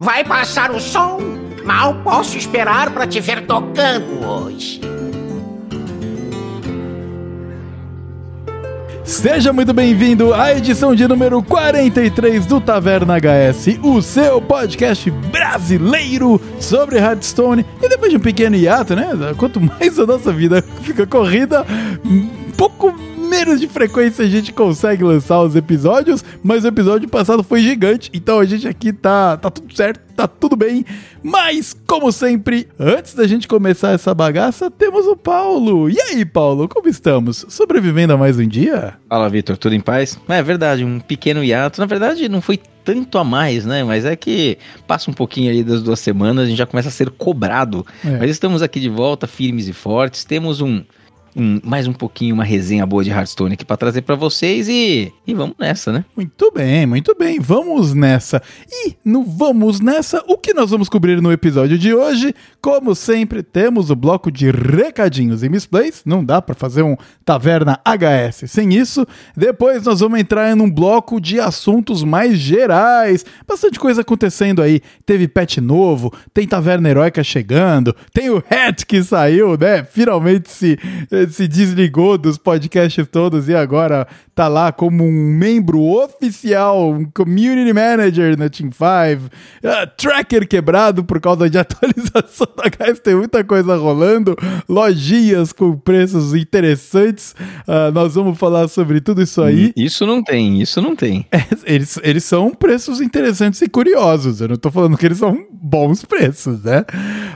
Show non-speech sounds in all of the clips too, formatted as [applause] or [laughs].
Vai passar o som? Mal posso esperar para te ver tocando hoje. Seja muito bem-vindo à edição de número 43 do Taverna HS, o seu podcast brasileiro sobre Hearthstone. E depois de um pequeno hiato, né? Quanto mais a nossa vida fica corrida, pouco menos de frequência a gente consegue lançar os episódios, mas o episódio passado foi gigante, então a gente aqui tá, tá tudo certo, tá tudo bem. Mas, como sempre, antes da gente começar essa bagaça, temos o Paulo. E aí, Paulo, como estamos? Sobrevivendo a mais um dia? Fala, Vitor, tudo em paz? É verdade, um pequeno hiato. Na verdade, não foi tanto a mais, né? Mas é que passa um pouquinho aí das duas semanas, a gente já começa a ser cobrado. É. Mas estamos aqui de volta, firmes e fortes. Temos um um, mais um pouquinho uma resenha boa de Hearthstone aqui para trazer para vocês e, e vamos nessa, né? Muito bem, muito bem, vamos nessa. E no vamos nessa, o que nós vamos cobrir no episódio de hoje? Como sempre, temos o bloco de recadinhos e misplays, não dá para fazer um Taverna HS sem isso. Depois nós vamos entrar em um bloco de assuntos mais gerais, bastante coisa acontecendo aí. Teve pet novo, tem Taverna Heróica chegando, tem o Hat que saiu, né? Finalmente se se desligou dos podcasts todos e agora tá lá como um membro oficial, um community manager na Team 5. Uh, ah, tracker quebrado por causa de [laughs] atualização da gás, tem muita coisa rolando. Lojinhas com preços interessantes. Uh, nós vamos falar sobre tudo isso aí. Isso não tem, isso não tem. É, eles, eles são preços interessantes e curiosos. Eu não tô falando que eles são bons preços, né?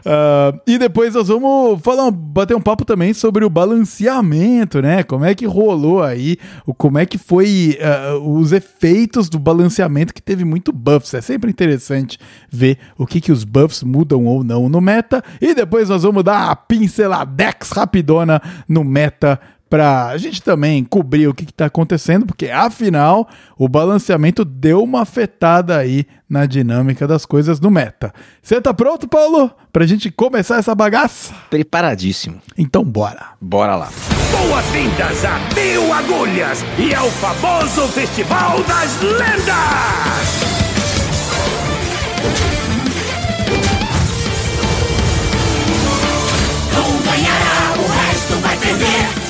Uh, e depois nós vamos falar, bater um papo também sobre o balanceamento, né? Como é que rolou aí, como é que foi uh, os efeitos do balanceamento que teve muito buffs. É sempre interessante ver o que, que os buffs mudam ou não no meta. E depois nós vamos dar a pinceladex rapidona no meta para a gente também cobrir o que está acontecendo, porque afinal o balanceamento deu uma afetada aí na dinâmica das coisas no meta. Você tá pronto, Paulo? Pra gente começar essa bagaça? Preparadíssimo. Então bora. Bora lá. Boas-vindas a Mil Agulhas e ao famoso Festival das Lendas!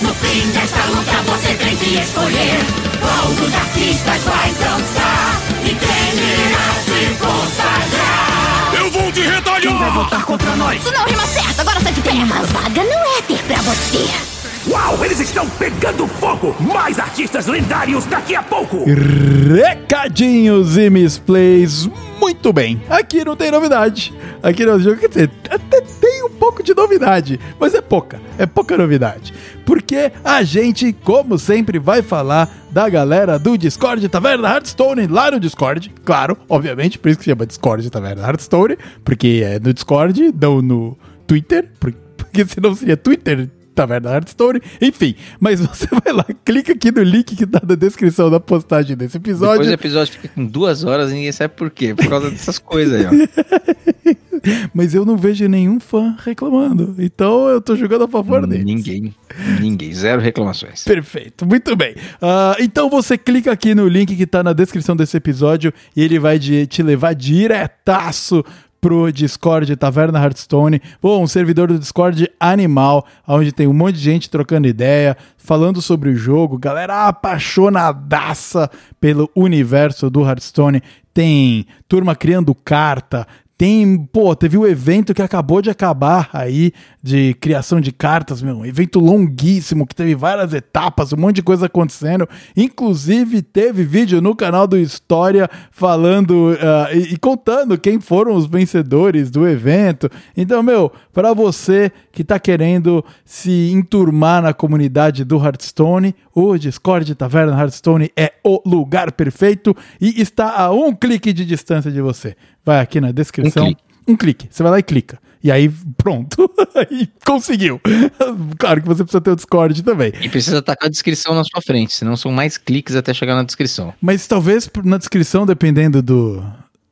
No fim desta luta você tem que escolher Qual dos artistas vai dançar E quem irá se consagrar Eu vou te retalhar Quem vai votar contra nós? Isso não rima certo, agora sai de pé Uma vaga não é ter pra você Uau, eles estão pegando fogo! Mais artistas lendários daqui a pouco! Recadinhos e misplays, muito bem. Aqui não tem novidade. Aqui no jogo, quer dizer, até pouco de novidade, mas é pouca. É pouca novidade. Porque a gente, como sempre, vai falar da galera do Discord Taverna Hearthstone lá no Discord. Claro, obviamente, por isso que chama Discord Taverna Hearthstone, porque é no Discord, não no Twitter, porque senão seria Twitter Taverna Hearthstone, enfim. Mas você [laughs] vai lá, clica aqui no link que tá na descrição da postagem desse episódio. Depois o episódio fica com duas horas e ninguém sabe por quê. Por causa dessas coisas aí, ó. [laughs] Mas eu não vejo nenhum fã reclamando. Então eu tô jogando a favor deles. Ninguém. Ninguém. Zero reclamações. Perfeito. Muito bem. Uh, então você clica aqui no link que tá na descrição desse episódio e ele vai de, te levar diretaço pro Discord Taverna Hearthstone. Pô, um servidor do Discord animal, onde tem um monte de gente trocando ideia, falando sobre o jogo, galera apaixonadaça pelo universo do Hearthstone. Tem turma criando carta, tem, pô, teve o um evento que acabou de acabar aí de criação de cartas, meu, um evento longuíssimo que teve várias etapas, um monte de coisa acontecendo. Inclusive teve vídeo no canal do História falando uh, e, e, contando quem foram os vencedores do evento. Então, meu, para você que tá querendo se enturmar na comunidade do Hearthstone, o Discord Taverna Hearthstone é o lugar perfeito e está a um clique de distância de você vai aqui na descrição. Um clique. Um clique. Você vai lá e clica. E aí, pronto. [laughs] aí conseguiu. claro que você precisa ter o Discord também. E precisa estar com a descrição na sua frente, senão são mais cliques até chegar na descrição. Mas talvez na descrição, dependendo do,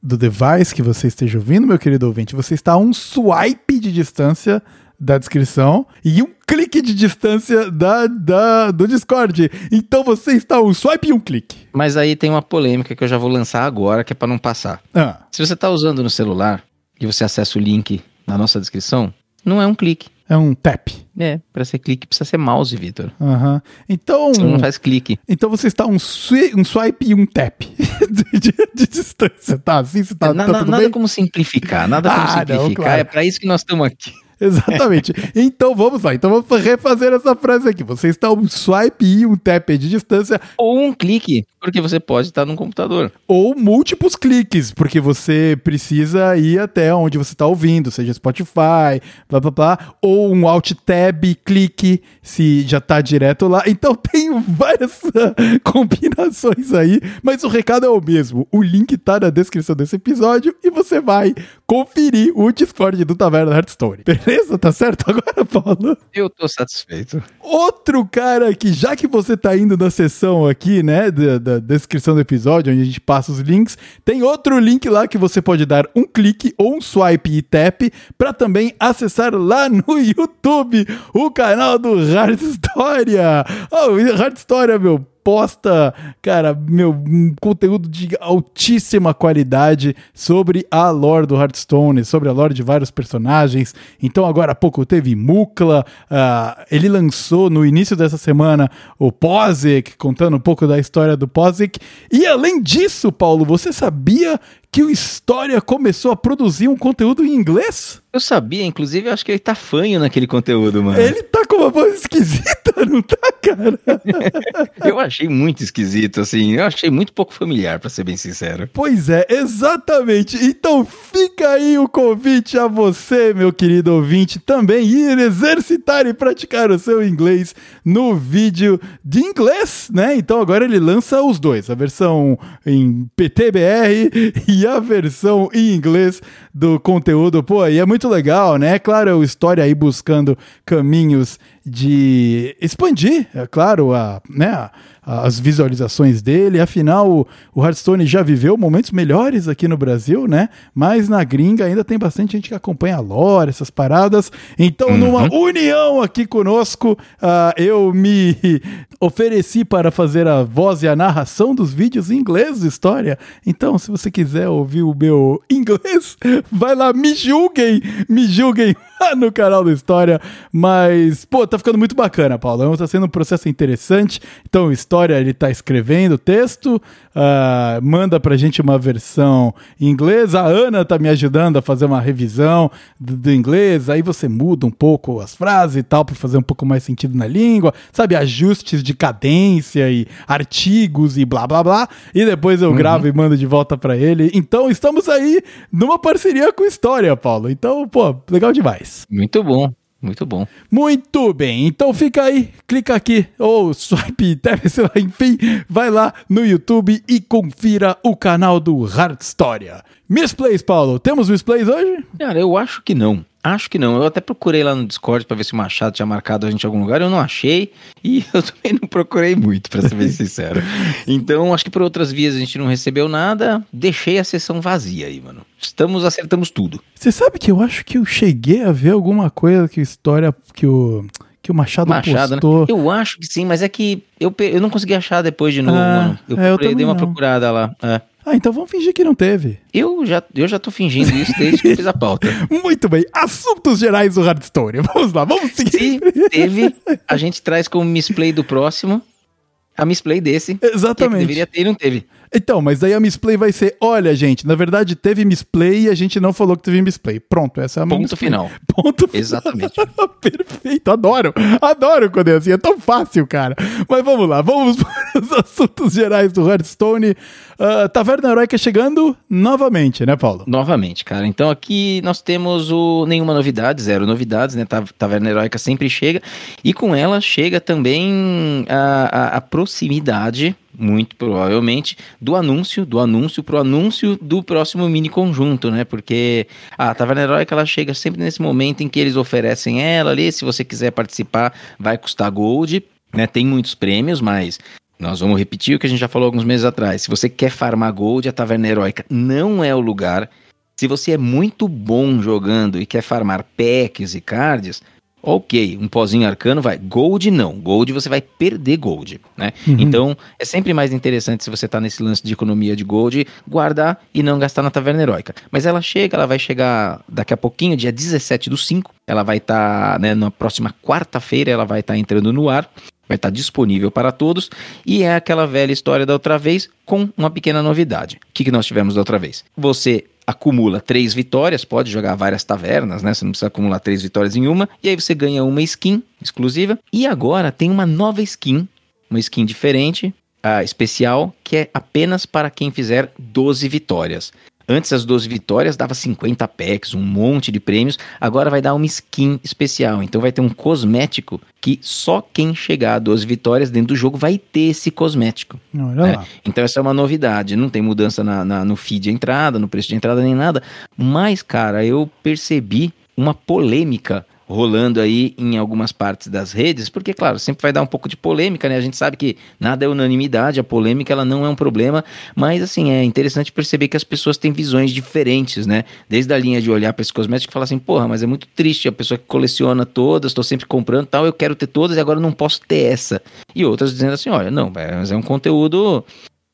do device que você esteja ouvindo, meu querido ouvinte, você está a um swipe de distância da descrição e um clique de distância da, da, do Discord. Então você está um swipe e um clique. Mas aí tem uma polêmica que eu já vou lançar agora, que é pra não passar. Ah, Se você tá usando no celular e você acessa o link na nossa descrição, não é um clique. é um tap. É, pra ser clique precisa ser mouse, Vitor. Aham. Então, Você não faz clique. então você está um, swi- um swipe e um tap [laughs] de, de- de distância. Tá assim? Você tá, Na- tá na- nada bem? como simplificar, nada como Ah, não, simplificar. claro. É pra isso que nós estamos aqui. [laughs] Exatamente. Então vamos lá. Então vamos refazer essa frase aqui. Você está um swipe e um tap de distância Ou um clique, porque você pode estar num computador. ou múltiplos cliques, porque você precisa ir até onde você está ouvindo, seja Spotify, blá blá blá, ou um Alt Tab clique, se já está direto lá. Então [laughs] tem várias ah, combinações aí, mas o recado é o mesmo. O link tá na descrição desse episódio e você vai conferir o Discord do Taverna Hearthstone. Beleza? [laughs] Tá certo agora, Paulo? Eu tô satisfeito. Outro cara que, já que você tá indo na seção aqui, né, da, da descrição do episódio, onde a gente passa os links, tem outro link lá que você pode dar um clique ou um swipe e tap para também acessar lá no [laughs] YouTube o canal do Hard História. Oh, Hard História, meu, posta, cara, meu, um conteúdo de altíssima qualidade sobre a lore do Hearthstone, sobre a lore de vários personagens. Então, agora há pouco teve Mukla, ah, ele lançou no início dessa semana o Pozic, contando um pouco da história do Pozic. E além disso, Paulo, você sabia que o História começou a produzir um conteúdo em inglês? Eu sabia, inclusive, eu acho que ele tá fanho naquele conteúdo, mano. Ele tá com uma voz esquisita, [laughs] não tá, cara? [laughs] Eu achei muito esquisito, assim. Eu achei muito pouco familiar, pra ser bem sincero. Pois é, exatamente. Então fica aí o convite a você, meu querido ouvinte, também ir exercitar e praticar o seu inglês no vídeo de inglês, né? Então agora ele lança os dois, a versão em PTBR [laughs] e a versão em inglês do conteúdo. Pô, e é muito legal, né? Claro, o História aí buscando caminhos de expandir, é claro, a, né, a- as visualizações dele. Afinal, o, o Hearthstone já viveu momentos melhores aqui no Brasil, né? Mas na gringa ainda tem bastante gente que acompanha a lore, essas paradas. Então, numa união aqui conosco, ah, eu me [laughs] ofereci para fazer a voz e a narração dos vídeos em inglês do História. Então, se você quiser ouvir o meu [laughs] inglês, vai lá, me julguem, me julguem [laughs] no canal do História. Mas, pô, tá ficando muito bacana, Paulo. Tá sendo um processo interessante. Então, o História, ele tá escrevendo o texto, ah, manda pra gente uma versão em inglês. A Ana tá me ajudando a fazer uma revisão do, do inglês. Aí você muda um pouco as frases e tal, pra fazer um pouco mais sentido na língua. Sabe, ajustes de cadência e artigos e blá blá blá. E depois eu gravo e mando de volta pra ele. Então, estamos aí numa parceria com História, Paulo. Então, pô, legal demais. Muito bom, muito bom. Muito bem, então fica aí, clica aqui, ou swipe, [laughs] tap, sei lá, enfim, vai lá no YouTube e confira o canal do Hard História. Misplays, Paulo, temos misplays hoje? Cara, eu acho que não. Acho que não. Eu até procurei lá no Discord pra ver se o Machado tinha marcado a gente em algum lugar. Eu não achei. E [laughs] eu também não procurei muito, pra ser bem [laughs] sincero. Então, acho que por outras vias a gente não recebeu nada. Deixei a sessão vazia aí, mano. Estamos, acertamos tudo. Você sabe que eu acho que eu cheguei a ver alguma coisa que História, que o, que o Machado, Machado, né? postou. Eu acho que sim, mas é que eu, eu não consegui achar depois de novo, Ah, mano. Eu, é, eu dei uma não. procurada lá. É. Ah, então vamos fingir que não teve. Eu já, eu já tô fingindo isso desde que eu fiz a pauta. [laughs] Muito bem, assuntos gerais do Hard História. [laughs] Vamos lá, vamos seguir. Se teve, a gente traz como misplay do próximo a misplay desse. Que é que Exatamente. deveria ter e não teve. Então, mas daí a misplay vai ser: olha, gente, na verdade teve misplay e a gente não falou que teve misplay. Pronto, essa é a Ponto misplay. final. [laughs] Ponto final. Exatamente. [laughs] Perfeito, adoro. Adoro quando é assim, é tão fácil, cara. Mas vamos lá, vamos [laughs] para os assuntos gerais do Hearthstone. Ah, Taverna Heroica chegando novamente, né, Paulo? Novamente, cara. Então aqui nós temos o nenhuma novidade, zero novidades, né? Ta- Taverna Heróica sempre chega. E com ela chega também a, a- a proximidade, muito provavelmente, do anúncio, do anúncio pro anúncio do próximo mini conjunto, né? Porque a Taverna Heróica ela chega sempre nesse momento em que eles oferecem ela ali. Se você quiser participar, vai custar gold. Né, tem muitos prêmios, mas nós vamos repetir o que a gente já falou alguns meses atrás. Se você quer farmar gold, a Taverna Heróica não é o lugar. Se você é muito bom jogando e quer farmar packs e cards, ok, um pozinho arcano vai. Gold não. Gold você vai perder gold, né? Uhum. Então é sempre mais interessante se você tá nesse lance de economia de gold, guardar e não gastar na taverna heróica. Mas ela chega, ela vai chegar daqui a pouquinho, dia 17 do 5. Ela vai estar, né, na próxima quarta-feira, ela vai estar entrando no ar. Vai estar disponível para todos. E é aquela velha história da outra vez, com uma pequena novidade. O que, que nós tivemos da outra vez? Você acumula três vitórias, pode jogar várias tavernas, né? Você não precisa acumular três vitórias em uma, e aí você ganha uma skin exclusiva. E agora tem uma nova skin, uma skin diferente, ah, especial, que é apenas para quem fizer 12 vitórias. Antes as 12 vitórias dava 50 packs, um monte de prêmios, agora vai dar uma skin especial. Então vai ter um cosmético que só quem chegar a 12 vitórias dentro do jogo vai ter esse cosmético. Né? Então essa é uma novidade. Não tem mudança na, na- no feed de entrada, no preço de entrada nem nada. Mas, cara, eu percebi uma polêmica rolando aí em algumas partes das redes, porque claro, sempre vai dar um pouco de polêmica, né? A gente sabe que nada é unanimidade, a polêmica ela não é um problema, mas assim, é interessante perceber que as pessoas têm visões diferentes, né? Desde a linha de olhar para esse cosmético e falar assim, porra, mas é muito triste a pessoa que coleciona todas, estou sempre comprando tal, eu quero ter todas e agora não posso ter essa. E outras dizendo assim, olha, não, mas é um conteúdo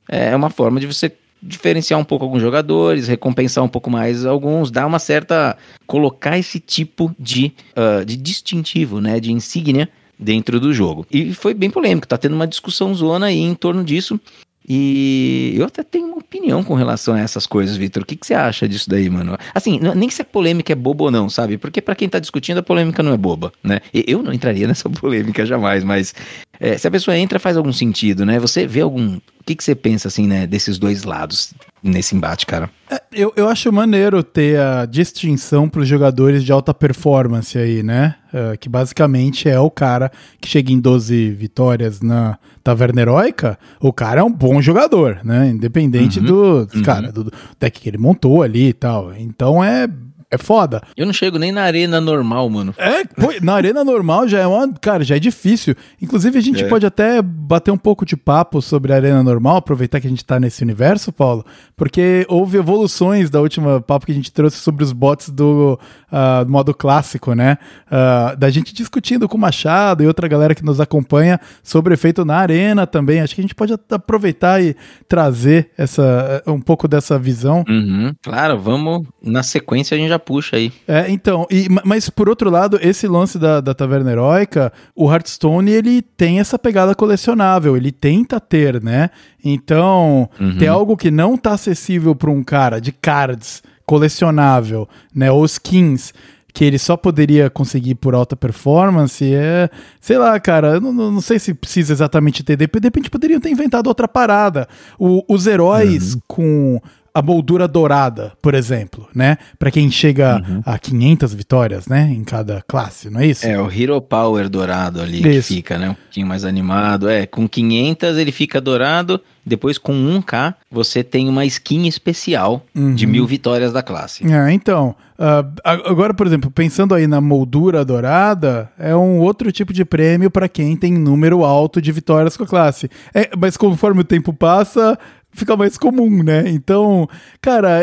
é uma forma de você diferenciar um pouco alguns jogadores, recompensar um pouco mais alguns, dar uma certa. colocar esse tipo de, ah, de distintivo, né? De insígnia dentro do jogo. E foi bem polêmico, tá tendo uma discussão zona aí em torno disso. E eu até tenho uma opinião com relação a essas coisas, Vitor. O que, que você acha disso daí, mano? Assim, nem se a polêmica é boba ou não, sabe? Porque pra quem tá discutindo, a polêmica não é boba, né? Eu não entraria [laughs] nessa polêmica jamais, mas é, se a pessoa entra, faz algum sentido, né? Você vê algum. O que, que você pensa, assim, né, desses dois lados nesse embate, cara? Eu, eu acho maneiro ter a distinção para os jogadores de alta performance aí, né? Eh, que basicamente é o cara que chega em 12 vitórias na Taverna Heróica, o cara é um bom jogador, né? Independente do, cara, do, do deck que ele montou ali e tal. Então é, é foda. Eu não chego nem na arena normal, mano. É, pô, na arena normal já é uma. Cara, já é difícil. Inclusive, a gente É. pode até bater um pouco de papo sobre a arena normal, aproveitar que a gente tá nesse universo, Paulo, porque houve evoluções da última papo que a gente trouxe sobre os bots do ah, modo clássico, né? Ah, da gente discutindo com o Machado e outra galera que nos acompanha sobre o efeito na arena também. Acho que a gente pode aproveitar e trazer essa, um pouco dessa visão. Uhum. Claro, vamos. Na sequência a gente já puxa aí. É, então, e- ma- mas por outro lado, esse lance da, da Taverna Heróica, o Hearthstone, ele tem essa pegada colecionável, ele tenta ter, né? Então, Uhum. ter algo que não tá acessível para um cara de cards colecionável, né? Ou skins, que ele só poderia conseguir por alta performance, é. Sei lá, cara, eu não, não- sei se precisa exatamente ter. De repente poderiam ter inventado outra parada. O- os heróis com a moldura dourada, por exemplo, né? Pra quem chega a 500 vitórias, né? Em cada classe, não é isso? É, o Hero Power dourado ali que Isso. fica, né? Um pouquinho mais animado. É, com 500 ele fica dourado. Depois com 1k você tem uma skin especial de mil vitórias da classe. É, então, a- agora, por exemplo, pensando aí na moldura dourada, é um outro tipo de prêmio para quem tem número alto de vitórias com a classe. É, mas conforme o tempo passa, fica mais comum, né? Então, cara,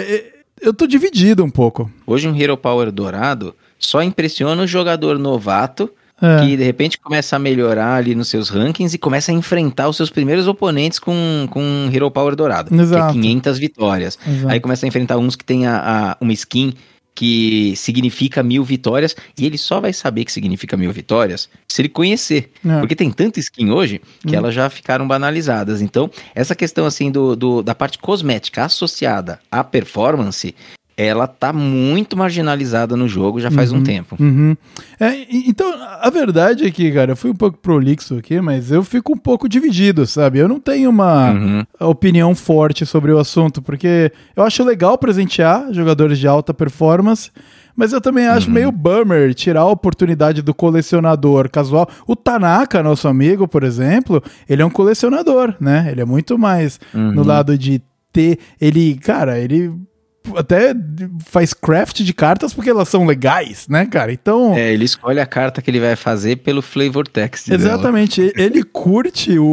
eu tô dividido um pouco. Hoje um Hero Power dourado só impressiona o jogador novato É. que de repente começa a melhorar ali nos seus rankings e começa a enfrentar os seus primeiros oponentes com, com um Hero Power dourado, Exato. que é 500 vitórias. Exato. Aí começa a enfrentar uns que tem a, a- uma skin que significa mil vitórias e ele só vai saber que significa mil vitórias se ele conhecer. É. Porque tem tanta skin hoje que elas já ficaram banalizadas. Então, essa questão assim do, do- da parte cosmética associada à performance, ela tá muito marginalizada no jogo já faz um tempo. Uhum. É, então, a verdade é que, cara, eu fui um pouco prolixo aqui, mas eu fico um pouco dividido, sabe? Eu não tenho uma Uhum. opinião forte sobre o assunto, porque eu acho legal presentear jogadores de alta performance, mas eu também acho meio bummer tirar a oportunidade do colecionador casual. O Tanaka, nosso amigo, por exemplo, ele é um colecionador, né? Ele é muito mais no lado de ter. Ele, cara, ele até faz craft de cartas porque elas são legais, né, cara? Então. É, ele escolhe a carta que ele vai fazer pelo flavor text. dela. Exatamente, ele curte o,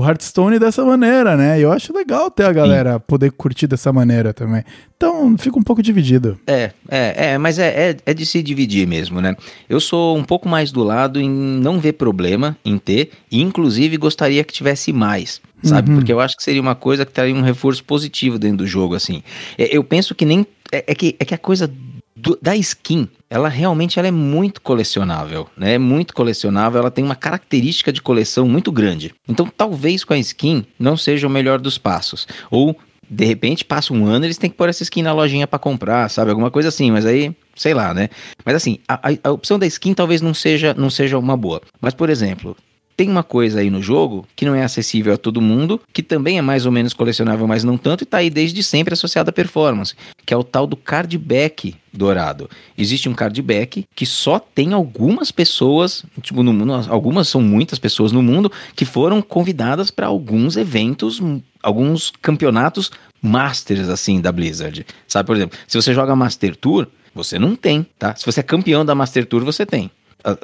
o Hearthstone dessa maneira, né? E eu acho legal ter a galera poder curtir dessa maneira também. Então fica um pouco dividido. É, é, é, mas é, é, é de se dividir mesmo, né? Eu sou um pouco mais do lado em não ver problema em ter, e inclusive gostaria que tivesse mais, sabe? Uhum. Porque eu acho que seria uma coisa que traria um reforço positivo dentro do jogo, assim. É, eu penso que nem. É, é que, é que a coisa do- da skin, ela realmente ela é muito colecionável, né? É muito colecionável, ela tem uma característica de coleção muito grande. Então, talvez com a skin não seja o melhor dos passos. Ou, de repente, passa um ano, eles têm que pôr essa skin na lojinha pra comprar, sabe? Alguma coisa assim, mas aí, sei lá, né? Mas assim, a, a- a opção da skin talvez não seja, não seja uma boa. Mas, por exemplo, tem uma coisa aí no jogo que não é acessível a todo mundo, que também é mais ou menos colecionável, mas não tanto, e tá aí desde sempre associado à performance, que é o tal do card back dourado. Existe um card back que só tem algumas pessoas, tipo, no mundo, algumas são muitas pessoas no mundo, que foram convidadas para alguns eventos, alguns campeonatos masters, assim, da Blizzard. Sabe, por exemplo, se você joga Master Tour, você não tem, tá? Se você é campeão da Master Tour, você tem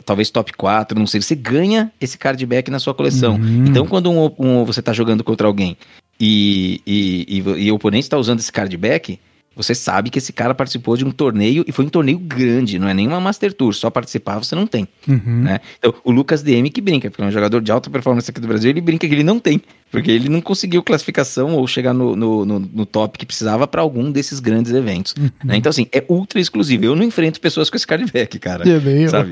talvez top 4, não sei, você ganha esse card back na sua coleção. Uhum. Então, quando um, um- você tá jogando contra alguém e, e, e, e o oponente está usando esse card back, você sabe que esse cara participou de um torneio e foi um torneio grande, não é nenhuma Master Tour, só participar você não tem. Uhum. Né? Então, o Lucas DM que brinca, porque é um jogador de alta performance aqui do Brasil, ele brinca que ele não tem, porque ele não conseguiu classificação ou chegar no, no, no- no top que precisava para algum desses grandes eventos. né? Então, assim, é ultra exclusivo. Eu não enfrento pessoas com esse card back, cara. É bem- Sabe?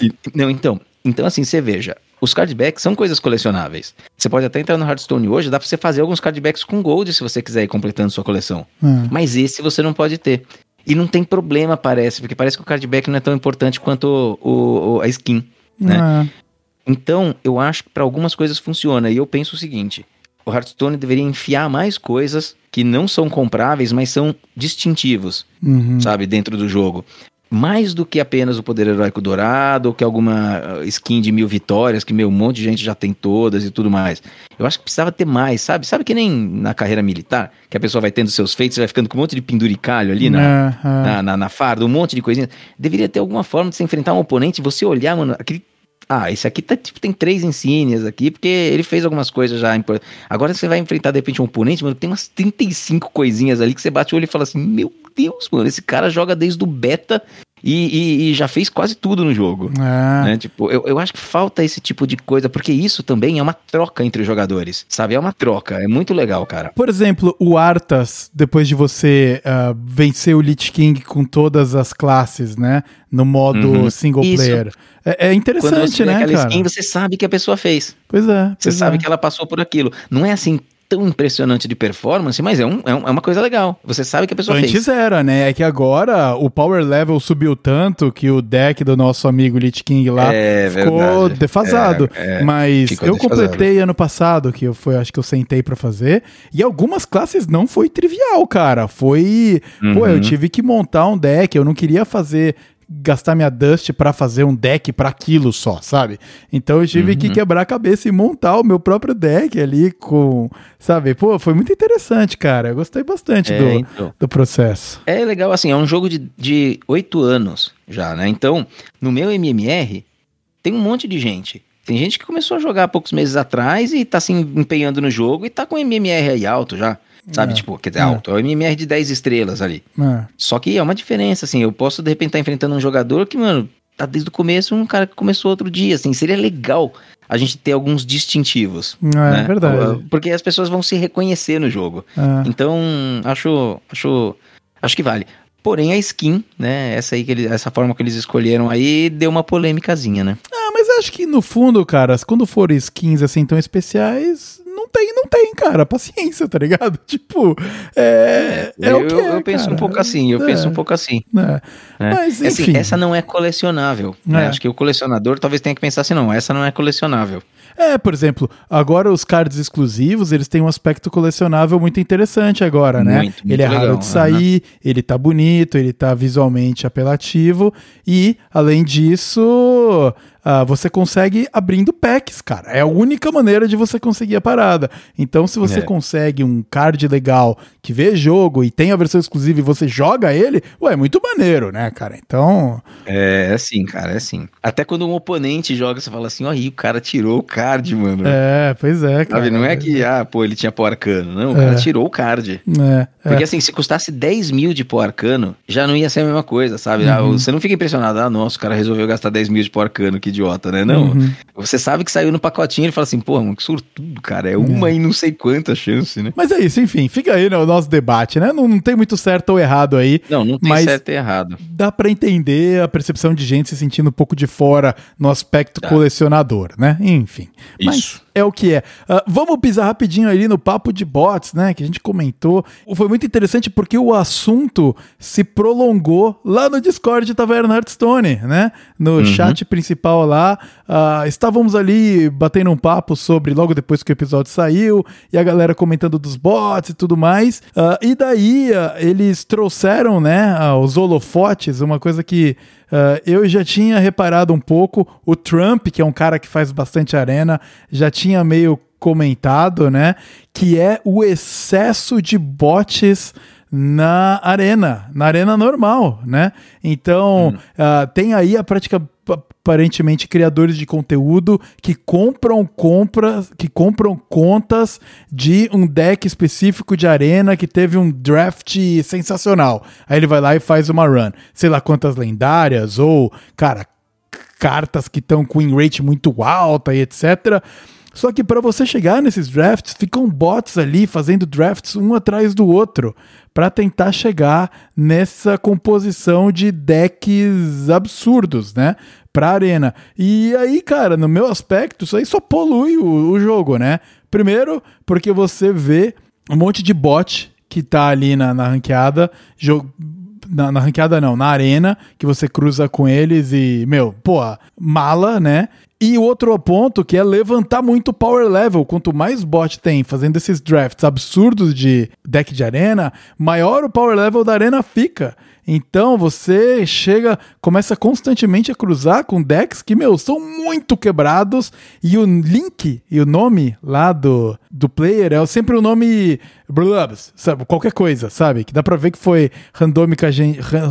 E- e- não, então, então, assim, você veja, os cardbacks são coisas colecionáveis. Você pode até entrar no Hearthstone hoje, dá pra você fazer alguns cardbacks com gold se você quiser ir completando sua coleção. É. Mas esse você não pode ter. E não tem problema, parece, porque parece que o cardback não é tão importante quanto o, o- a skin, né? É. Então, eu acho que para algumas coisas funciona. E eu penso o seguinte: o Hearthstone deveria enfiar mais coisas que não são compráveis, mas são distintivos, Uhum. sabe, dentro do jogo. Mais do que apenas o poder heróico dourado, ou que alguma ah, skin de mil vitórias, que meu, um monte de gente já tem todas e tudo mais. Eu acho que precisava ter mais, sabe? Sabe que nem na carreira militar, que a pessoa vai tendo seus feitos e vai ficando com um monte de penduricalho ali na, é. na, na, na farda, um monte de coisinha. Deveria ter alguma forma de você enfrentar um oponente você olhar, mano, aquele. Ah, esse aqui tá, tipo, tem três insígnias aqui, porque ele fez algumas coisas já. impor- Agora você vai enfrentar, de repente, um oponente, mano, tem umas 35 coisinhas ali que você bate o olho e fala assim: Meu Deus, mano, esse cara joga desde o beta e, e- e já fez quase tudo no jogo. É. Né? Tipo, eu, eu acho que falta esse tipo de coisa, porque isso também é uma troca entre os jogadores, sabe? É uma troca, é muito legal, cara. Por exemplo, o Arthas, depois de você ah, vencer o Lich King com todas as classes, né? No modo Uhum. single Isso. player. É, é Quando interessante, você vê né, aquela cara? skin, você sabe que a pessoa fez. Pois é. Você pois sabe é. que ela passou por aquilo. Não é assim tão impressionante de performance, mas é, um, é, um- é uma coisa legal. Você sabe que a pessoa Antes fez. era, né? É que agora o power level subiu tanto que o deck do nosso amigo Lich King lá É ficou verdade. defasado. É, é, Mas ficou eu defasado. completei ano passado, que eu foi, acho que eu sentei pra fazer, e algumas classes não foi trivial, cara. Foi, pô, Uhum. eu tive que montar um deck, eu não queria fazer gastar minha dust pra fazer um deck pra aquilo só, sabe? Então eu tive Uhum. que quebrar a cabeça e montar o meu próprio deck ali com, sabe? Pô, foi muito interessante, cara. Eu gostei bastante É, do, então. do processo. É legal, assim, é um jogo de- de oito anos já, né? Então, no meu MMR, tem um monte de gente. Tem gente que começou a jogar há poucos meses atrás e tá se empenhando no jogo e tá com MMR aí alto já. Sabe, É. tipo, dizer, É. alto. É o MMR de 10 estrelas ali. É. Só que é uma diferença, assim. Eu posso, de repente, estar enfrentando um jogador que, mano, tá desde o começo um cara que começou outro dia, assim. Seria legal a gente ter alguns distintivos. É, né? verdade. Porque as pessoas vão se reconhecer no jogo. É. Então, acho, acho, acho que vale. Porém, a skin, né? Essa aí que eles, essa forma que eles escolheram aí deu uma polêmicazinha, né? Ah, mas acho que no fundo, cara, quando forem skins assim tão especiais, não tem, não tem, cara. Paciência, tá ligado? [laughs] Tipo, é. É, eu, o que é, eu penso cara. um pouco assim, eu É, penso um pouco assim. é. né? Mas, Assim, enfim. essa não é colecionável. né? É. Acho que o colecionador talvez tenha que pensar assim, não, essa não é colecionável. É, por exemplo, agora os cards exclusivos, eles têm um aspecto colecionável muito interessante agora, né? Muito, muito ele é raro legal, de sair, ele tá bonito, ele tá visualmente apelativo e, além disso, ah, você consegue abrindo packs, cara. É a única maneira de você conseguir a parada. Então, se você É. consegue um card legal que vê jogo e tem a versão exclusiva e você joga ele, ué, é muito maneiro, né, cara? Então, É assim, cara, é assim. Até quando um oponente joga, você fala assim, ó, aí o cara tirou o card, mano. é, pois é, cara. Sabe, não é que, ah, pô, ele tinha pó arcano. Não, o cara tirou o card. É, é. Porque assim, se custasse 10 mil de pó arcano, já não ia ser a mesma coisa, sabe? Ah, Uhum. você não fica impressionado, ah, nossa, o cara resolveu gastar 10 mil de pó arcano, que idiota, né? Não. Uhum. Você sabe que saiu no pacotinho e fala assim, pô, mano, que sortudo, cara. É uma em não sei quanta chance, né? Mas é isso, enfim, fica aí no nosso debate, né? Não, não tem muito certo ou errado aí. Não, não tem Mas- certo e errado. Dá pra entender a percepção de gente se sentindo um pouco de fora no aspecto Tá. colecionador, né? Enfim. Mas Isso. É o que é. Ah, vamos pisar rapidinho ali no papo de bots, né? Que a gente comentou. Foi muito interessante porque o assunto se prolongou lá no Discord de Taverna Hearthstone, né? No Uhum. chat principal lá. ah, estávamos ali batendo um papo sobre logo depois que o episódio saiu e a galera comentando dos bots e tudo mais. Ah, e daí eles trouxeram, né, os holofotes, uma coisa que ah, eu já tinha reparado um pouco. O Trump, que é um cara que faz bastante arena, já tinha meio comentado, né, que é o excesso de bots na arena, na arena normal, né? Então, ah, tem aí a prática pa- aparentemente criadores de conteúdo que compram compras, que compram contas de um deck específico de arena que teve um draft sensacional. Aí ele vai lá e faz uma run, sei lá quantas lendárias ou, cara, cartas que estão com win rate muito alta e etc. Só que para você chegar nesses drafts, ficam bots ali fazendo drafts um atrás do outro para tentar chegar nessa composição de decks absurdos, né? Pra arena. E aí, cara, no meu aspecto, isso aí só polui o, o jogo, né? Primeiro, porque você vê um monte de bot que tá ali na, na ranqueada, jo- na, na ranqueada não, na arena, que você cruza com eles e, meu, pô, mala, né? E o outro ponto que é levantar muito o power level. Quanto mais bot tem fazendo esses drafts absurdos de deck de arena, maior o power level da arena fica. Então você chega, começa constantemente a cruzar com decks que, meu, são muito quebrados. E o link e o nome lá do, do player é sempre o nome Blubs, sabe? Qualquer coisa, sabe? Que dá pra ver que foi randomica,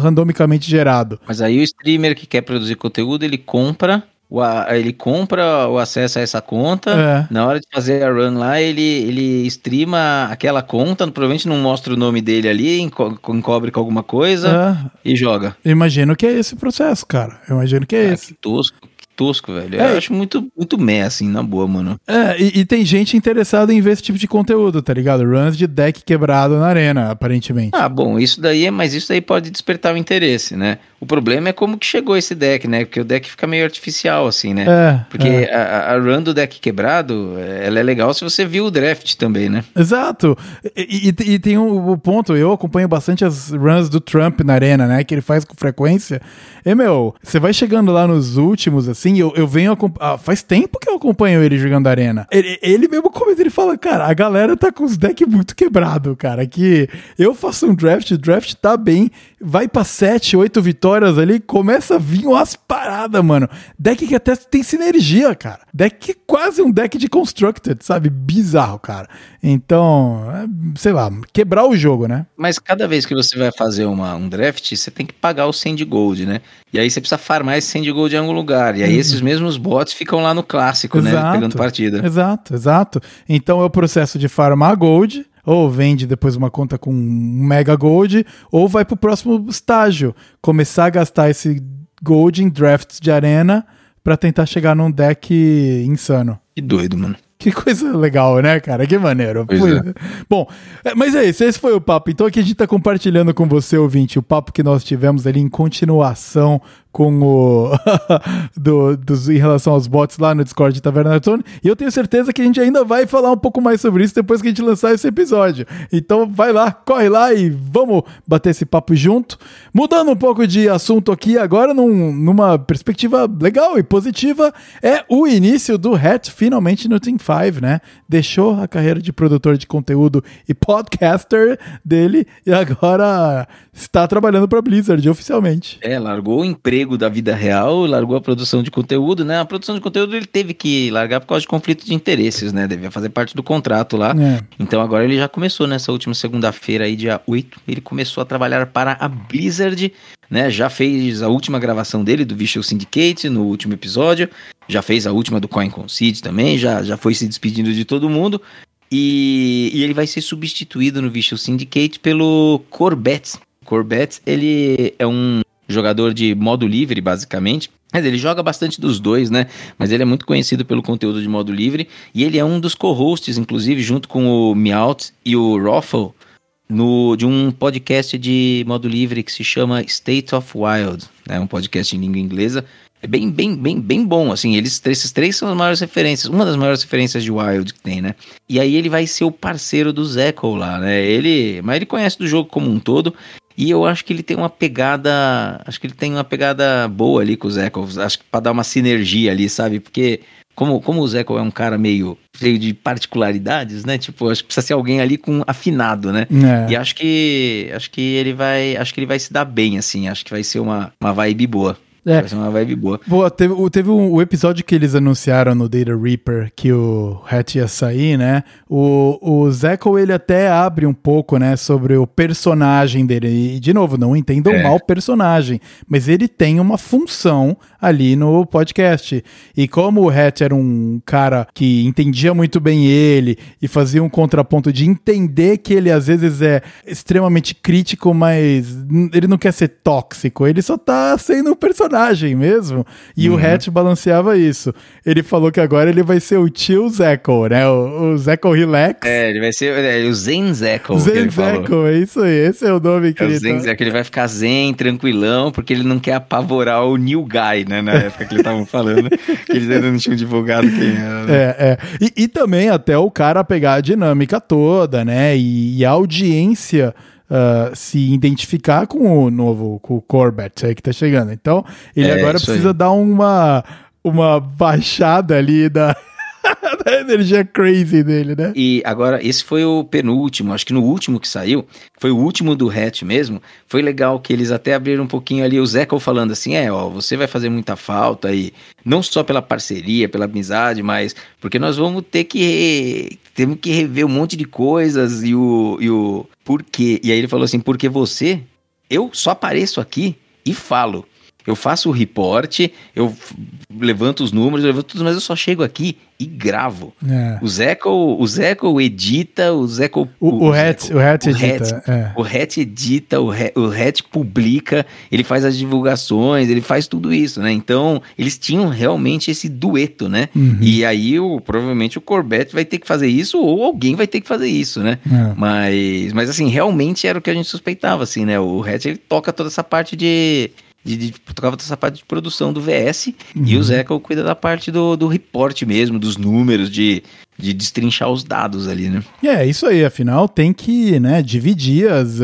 randomicamente gerado. Mas aí o streamer que quer produzir conteúdo, ele compra o, a- ele compra o acesso a essa conta. É. Na hora de fazer a run lá, ele, ele streama aquela conta, provavelmente não mostra o nome dele ali, enco- encobre com alguma coisa É, e joga. imagino que é esse processo, cara. Eu imagino que é Cara, esse. que tosco, tosco, velho. É. Eu acho muito, muito meh, assim, na boa, mano. É, e, e tem gente interessada em ver esse tipo de conteúdo, tá ligado? Runs de deck quebrado na arena, aparentemente. Ah, bom, isso daí é, mas isso daí pode despertar o interesse, né? O problema é como que chegou esse deck, né? Porque o deck fica meio artificial, assim, né? É, Porque é. a, a run do deck quebrado, ela é legal se você viu o draft também, né? Exato. E, e- e tem um, o ponto, eu acompanho bastante as runs do Trump na arena, né? Que ele faz com frequência. E, meu, você vai chegando lá nos últimos, assim, eu, eu venho. ah, faz tempo que eu acompanho ele jogando arena. Ele, ele mesmo comenta, ele fala, cara, a galera tá com os decks muito quebrado, cara. Que eu faço um draft, o draft tá bem, vai pra 7, 8 vitórias ali, começa a vir umas paradas, mano. Deck que até tem sinergia, cara. Deck que é quase um deck de constructed, sabe? Bizarro, cara. Então, é, sei lá, quebrar o jogo, né? Mas cada vez que você vai fazer uma, um draft, você tem que pagar o 100 de gold, né? E aí você precisa farmar esse 100 de gold em algum lugar. E aí esses mesmos bots ficam lá no clássico, né? Pegando partida. Exato, exato. Então é o processo de farmar gold, ou vende depois uma conta com mega gold, ou vai pro próximo estágio, começar a gastar esse gold em drafts de arena pra tentar chegar num deck insano. Que doido, mano. Que coisa legal, né, cara? Que maneiro. É. Bom, é, mas é isso, esse foi o papo. Então aqui a gente tá compartilhando com você, ouvinte, o papo que nós tivemos ali em continuação com o [laughs] do, dos, em relação aos bots lá no Discord de Taverna Tone. E eu tenho certeza que a gente ainda vai falar um pouco mais sobre isso depois que a gente lançar esse episódio. Então vai lá, corre lá e vamos bater esse papo junto. Mudando um pouco de assunto aqui, agora num- numa perspectiva legal e positiva, é o início do Hat finalmente no Team 5, né? Deixou a carreira de produtor de conteúdo e podcaster dele e agora está trabalhando para Blizzard oficialmente. É, largou o emprego da vida real, largou a produção de conteúdo, né? A produção de conteúdo ele teve que largar por causa de conflito de interesses, né? Devia fazer parte do contrato lá. É. Então agora ele já começou nessa última segunda-feira aí, dia 8, ele começou a trabalhar para a Blizzard, né? Já fez a última gravação dele do Visual Syndicate no último episódio, já fez a última do Coin Concede também, já, já foi se despedindo de todo mundo. E, e ele vai ser substituído no Visual Syndicate pelo Corbett. Corbett, ele é um jogador de modo livre, basicamente. Mas ele joga bastante dos dois, né? Mas ele é muito conhecido pelo conteúdo de modo livre. E ele é um dos co-hosts, inclusive, junto com o Meowth e o Roffle, no, de um podcast de modo livre que se chama State of Wild. É um podcast em língua inglesa. É bem, bem, bem, bem bom, assim, eles, esses três são as maiores referências, uma das maiores referências de Wild que tem, né? E aí ele vai ser o parceiro do Zeco lá, né? Ele, mas ele conhece do jogo como um todo, e eu acho que ele tem uma pegada, acho que ele tem uma pegada boa ali com o Zeco, acho que pra dar uma sinergia ali, sabe? Porque como, como o Zeco é um cara meio cheio de particularidades, né? Tipo, acho que precisa ser alguém ali com afinado, né? É. E acho que acho que ele vai, acho que ele vai se dar bem assim, acho que vai ser uma, uma vibe boa. É. Vai ser uma vibe boa. Pô, teve, o- teve um, o episódio que eles anunciaram no Data Reaper que o Hatch ia sair, né? O, o Zeco, ele até abre um pouco, né, sobre o personagem dele. E, de novo, não entendam É. mal o personagem, mas ele tem uma função ali no podcast. E como o Hatch era um cara que entendia muito bem ele e fazia um contraponto de entender que ele às vezes é extremamente crítico, mas ele não quer ser tóxico, ele só tá sendo um personagem mesmo. E o Hatch balanceava isso. Ele falou que agora ele vai ser o tio Zeco, né? O, o Zeco Relax. É, ele vai ser é, o Zen Zeco. Zen. Zeco, é isso aí. Esse é o nome que É o ele Zen tá. Zeco, ele vai ficar zen, tranquilão, porque ele não quer apavorar o new guy, né? Na [laughs] época que eles estavam falando, que eles ainda não tinham divulgado quem era. né? É, é. E, e também até o cara pegar a dinâmica toda, né? E, e a audiência ah, se identificar com o novo, com o Corbett aí que tá chegando. Então, ele É, agora precisa aí. dar uma, uma baixada ali da, [laughs] da energia crazy dele, né? E agora, esse foi o penúltimo, acho que no último que saiu, foi o último do Hatch mesmo. Foi legal que eles até abriram um pouquinho ali o Zeco falando assim: é, ó, você vai fazer muita falta aí, não só pela parceria, pela amizade, mas porque nós vamos ter que. Temos que rever um monte de coisas e o, e o porquê. E aí ele falou assim: porque você, eu só apareço aqui e falo. Eu faço o report, eu levanto os números, eu levanto tudo, mas eu só chego aqui e gravo. É. O Zeco, o Zeco edita, o Zeco. O, o, Hatch, Zeco- o Hatch o edita. é. o Hatch edita, o, Hatch- o Hatch publica, ele faz as divulgações, ele faz tudo isso, né? Então, eles tinham realmente esse dueto, né? Uhum. E aí, o, provavelmente, o Corbett vai ter que fazer isso, ou alguém vai ter que fazer isso, né? É. Mas, mas assim, realmente era o que a gente suspeitava, assim, né? O Hatch, ele toca toda essa parte de... De, de, tocava essa parte de produção do VS e o Zeca cuida da parte do, do report mesmo, dos números, de, de destrinchar os dados ali, né? É, isso aí, afinal tem que, né, dividir as,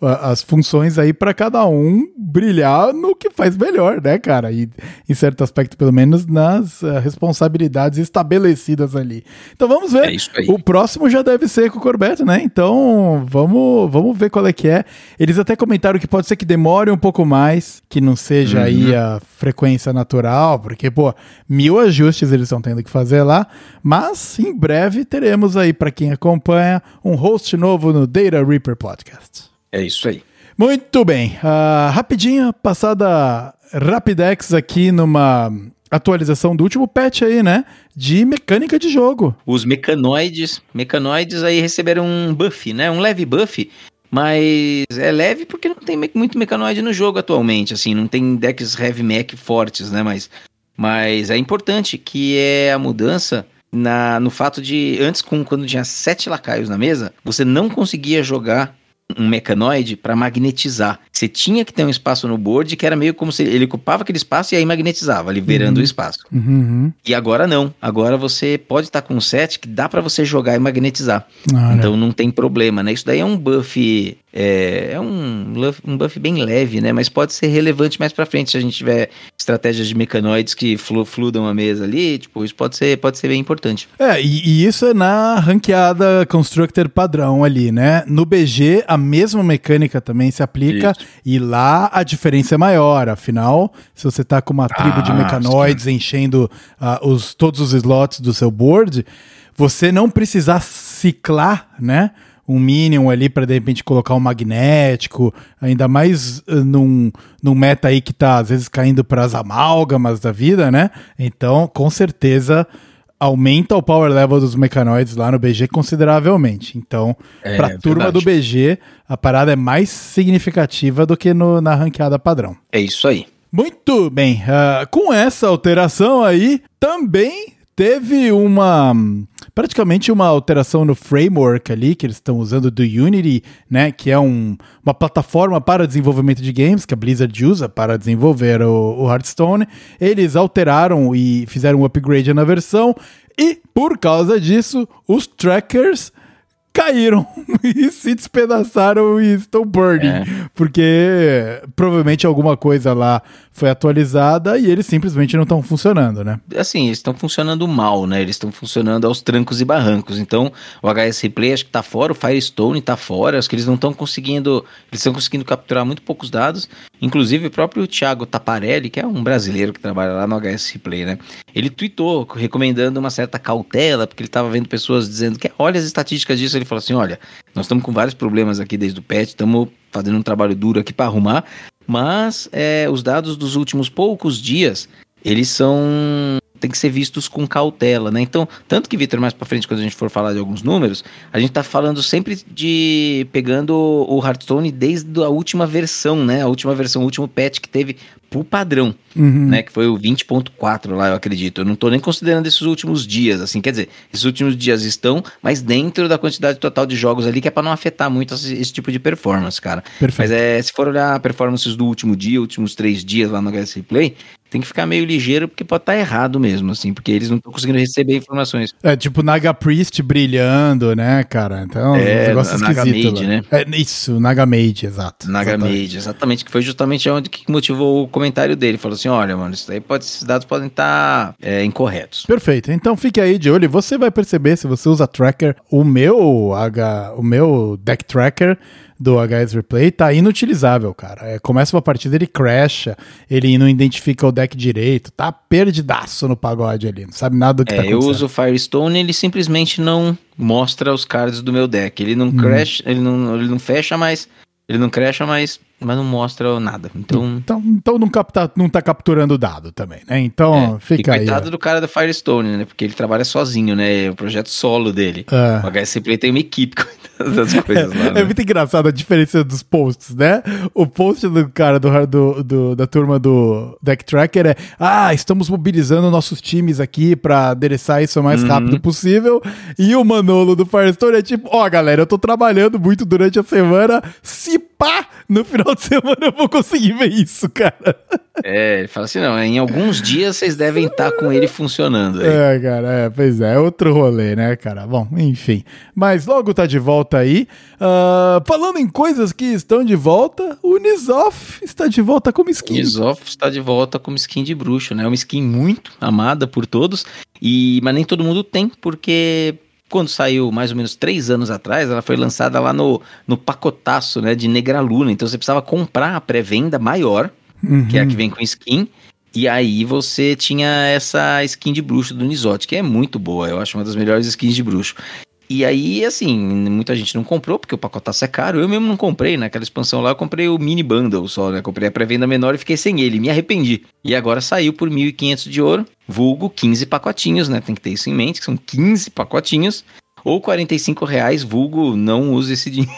as funções aí para cada um brilhar no que faz melhor, né, cara? E em certo aspecto, pelo menos nas ah, responsabilidades estabelecidas ali. Então vamos ver. É isso aí. O próximo já deve ser com o Corbeto, né? Então vamos, vamos ver qual é que é. Eles até comentaram que pode ser que demore um pouco mais, que não seja Uhum. aí a frequência natural, porque, pô, mil ajustes eles estão tendo que fazer lá, mas em breve teremos aí, para quem acompanha, um host novo no Data Reaper Podcast. É isso aí. Muito bem. Ah, rapidinho, passada Rapidex aqui numa atualização do último patch aí, né? De mecânica de jogo. Os mecanoides, mecanoides aí receberam um buff, né? Um leve buff, mas é leve porque não tem muito mecanoide no jogo atualmente, assim, não tem decks heavy mech fortes, né? Mas, mas é importante que é a mudança na, no fato de antes, com, quando tinha sete lacaios na mesa, você não conseguia jogar um mecanoide para magnetizar. Você tinha que ter um espaço no board que era meio como se ele ocupava aquele espaço e aí magnetizava, liberando o espaço. Uhum. E agora não. Agora você pode estar com um set que dá pra você jogar e magnetizar. Olha. Então não tem problema, né? Isso daí é um buff É, é um, buff, um buff bem leve, né? Mas pode ser relevante mais pra frente se a gente tiver estratégias de mecanoides que flu, fludam a mesa ali. Tipo, isso pode ser, pode ser bem importante. É, e, e isso é na ranqueada Constructor padrão ali, né? No BG, a mesma mecânica também se aplica Isso. e lá a diferença é maior. Afinal, se você tá com uma tribo de Ah, mecanoides enchendo ah, os, todos os slots do seu board, você não precisar ciclar, né? Um Minion ali para de repente colocar um magnético, ainda mais ah, num, num meta aí que tá às vezes caindo para as amálgamas da vida, né? Então, com certeza aumenta o power level dos mecanoides lá no BG consideravelmente. Então, É, pra turma do. BG, a parada é mais significativa do que no- na ranqueada padrão. É isso aí. Muito bem. ah, com essa alteração aí, também teve uma. Praticamente uma alteração no framework ali que eles estão usando do Unity, né? Que é um- uma plataforma para desenvolvimento de games que a Blizzard usa para desenvolver o, o Hearthstone. Eles alteraram e fizeram um upgrade na versão. E por causa disso, os trackers caíram [laughs] e se despedaçaram e estão burning. É. Porque provavelmente alguma coisa lá foi atualizada e eles simplesmente não estão funcionando, né? Assim, eles estão funcionando mal, né? Eles estão funcionando aos trancos e barrancos. Então, o HS Replay acho que tá fora, o Firestone tá fora. Acho que eles não estão conseguindo. Eles estão conseguindo capturar muito poucos dados. Inclusive, o próprio Thiago Taparelli, que é um brasileiro que trabalha lá no HS Replay, né? Ele tweetou recomendando uma certa cautela, porque ele estava vendo pessoas dizendo que olha as estatísticas disso. Ele falou assim: olha, nós estamos com vários problemas aqui desde o patch, estamos fazendo um trabalho duro aqui para arrumar, mas é, os dados dos últimos poucos dias eles são tem que ser vistos com cautela, né? Então, tanto que Vitor mais para frente quando a gente for falar de alguns números, a gente tá falando sempre de pegando o Hearthstone desde a última versão, né? A última versão, o último patch que teve pro padrão, Uhum. né? Que foi o 20.4 lá, eu acredito. Eu não tô nem considerando esses últimos dias, assim, quer dizer, esses últimos dias estão, mas dentro da quantidade total de jogos ali, que é para não afetar muito esse, esse tipo de performance, cara. Perfeito. Mas é, se for olhar performances do último dia, últimos três dias lá no HS Play, tem que ficar meio ligeiro porque pode estar errado mesmo, assim, porque eles não estão conseguindo receber informações. É tipo Naga Priest brilhando, né, cara? Então, É, um negócio Naga. Mage, lá. né? É, isso, Naga Mage, exato. Naga Exatamente. Mage, exatamente, que foi justamente onde que motivou o comentário dele. Falou assim: olha, mano, isso daí pode, esses dados podem estar é, incorretos. Perfeito. Então fique aí de olho você vai perceber se você usa tracker. O meu H, o meu deck tracker do HS Replay tá inutilizável, cara. É, começa uma partida, ele crasha, ele não identifica o deck direito, tá perdidaço no pagode ali, não sabe nada do que tá É, eu acontecendo. uso o Firestone ele simplesmente não mostra os cards do meu deck. Ele Hum. não crash, ele não, ele não fecha, mas. Ele não crasha, mas, mas não mostra nada. Então. Então, então não, capta, não tá capturando o dado também, né? Então É, fica e aí. coitado do cara da Firestone, né? Porque ele trabalha sozinho, né? É o projeto solo dele. É. O HSC Play tem uma equipe [laughs] cuidando [laughs] das coisas lá. É né? muito engraçado a diferença dos posts, né? O post do cara do, do, do- da turma do Deck Tracker é: Ah, estamos mobilizando nossos times aqui pra adereçar isso o mais Uhum. rápido possível. E o Manolo do Firestone é tipo: Ó, galera, eu tô trabalhando muito durante a semana. Se pá, no final de semana eu vou conseguir ver isso, cara. [laughs] É, ele fala assim: não, em alguns dias vocês devem estar com ele funcionando. aí. É, cara, é, pois é, é outro rolê, né, cara? Bom, enfim. Mas logo tá de volta aí. Ah, falando em coisas que estão de volta, o Nisoff está de volta como skin. Isof está de volta como skin de bruxo, né? Uma skin muito amada por todos, e mas nem todo mundo tem, porque quando saiu mais ou menos três anos atrás, ela foi lançada lá no, no pacotaço né, de Negraluna. Então você precisava comprar a pré-venda maior, que é a que vem com skin. E aí você tinha essa skin de bruxo do Nisote, que é muito boa, eu acho uma das melhores skins de bruxo. E aí, assim, muita gente não comprou, porque o pacotaço é caro. Eu mesmo não comprei, naquela expansão lá, eu comprei o mini bundle só, né? Comprei a pré-venda menor e fiquei sem ele, me arrependi. E agora saiu por 1.500 de ouro, vulgo 15 pacotinhos, né? Tem que ter isso em mente, que são 15 pacotinhos. Ou 45 reais, vulgo, não use esse dinheiro.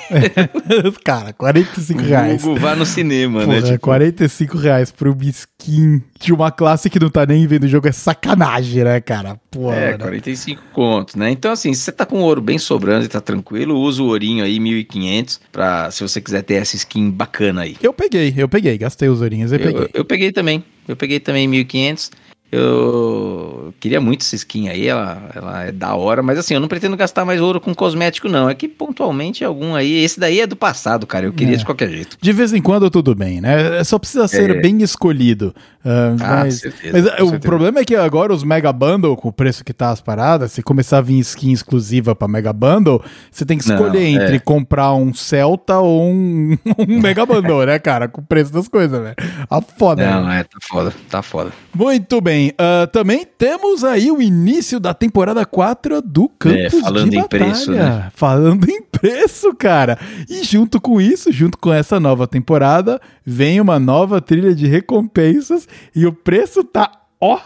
[laughs] cara, 45 reais. Vulgo, vá no cinema, Porra, né? Tipo, 45 reais uma skin de uma classe que não tá nem vendo o jogo é sacanagem, né, cara? Pô, É, né? 45 contos, né? Então, assim, se você tá com ouro bem sobrando e tá tranquilo, usa o ourinho aí, 1.500, pra, se você quiser ter essa skin bacana aí. Eu peguei, eu peguei, gastei os ourinhos, eu, peguei. Eu, eu peguei também, eu peguei também 1.500. Eu, queria muito essa skin aí, ela, ela é da hora, mas assim, eu não pretendo gastar mais ouro com cosmético, não. É que pontualmente algum aí. Esse daí é do passado, cara. Eu queria É. de qualquer jeito. De vez em quando tudo bem, né? Só precisa ser É. bem escolhido. Ah, Ah, mas certeza, mas, o certeza. problema é que agora os Mega Bundle, com o preço que tá as paradas, se começar a vir skin exclusiva pra Mega Bundle, você tem que Não, escolher é. entre comprar um Celta ou um, [laughs] um Mega Bundle, né, cara? Com o preço das coisas, velho. A foda. né? Não, é, tá foda, tá foda. Muito bem. Ah, também temos aí o início da temporada 4 do Campos É, falando de em Batalha. preço, né? Falando em preço, cara. E junto com isso, junto com essa nova temporada, vem uma nova trilha de recompensas e o preço tá, ó,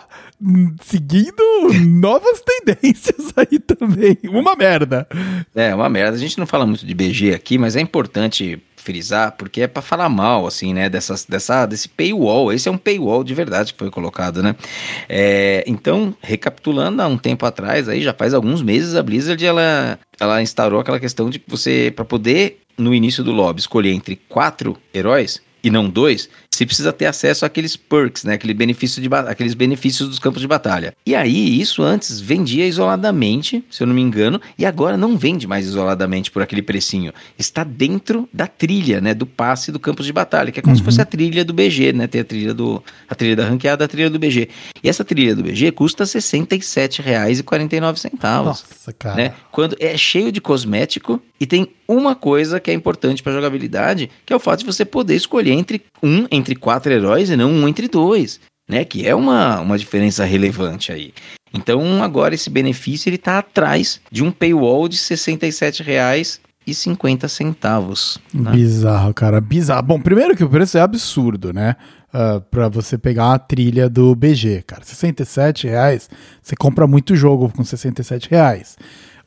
seguindo novas [laughs] tendências aí também. Uma merda. É, uma merda. A gente não fala muito de BG aqui, mas é importante frisar, porque é pra falar mal, assim, né, dessas, dessa, desse paywall. Esse é um paywall de verdade que foi colocado, né? É, então, recapitulando, há um tempo atrás, aí já faz alguns meses, a Blizzard, ela, ela instaurou aquela questão de você, para poder, no início do lobby, escolher entre quatro heróis, e não dois, você precisa ter acesso àqueles perks, né? Aquele benefício de aqueles benefícios dos campos de batalha. E aí, isso antes vendia isoladamente, se eu não me engano, e agora não vende mais isoladamente por aquele precinho. Está dentro da trilha, né? Do passe do campos de batalha, que é como se fosse a trilha do BG, né? Tem a trilha do a trilha da ranqueada, a trilha do BG. E essa trilha do BG custa R$ 67,49. Nossa, cara. Né? Quando é cheio de cosmético e tem uma coisa que é importante para jogabilidade, que é o fato de você poder escolher entre um entre quatro heróis e não um entre dois, né? Que é uma, uma diferença relevante aí. Então agora esse benefício ele tá atrás de um paywall de R$ 67,50 né? Bizarro, cara. Bizarro. Bom, primeiro que o preço é absurdo, né? Ah, pra você pegar a trilha do BG, cara. 67 reais, você compra muito jogo com 67 reais.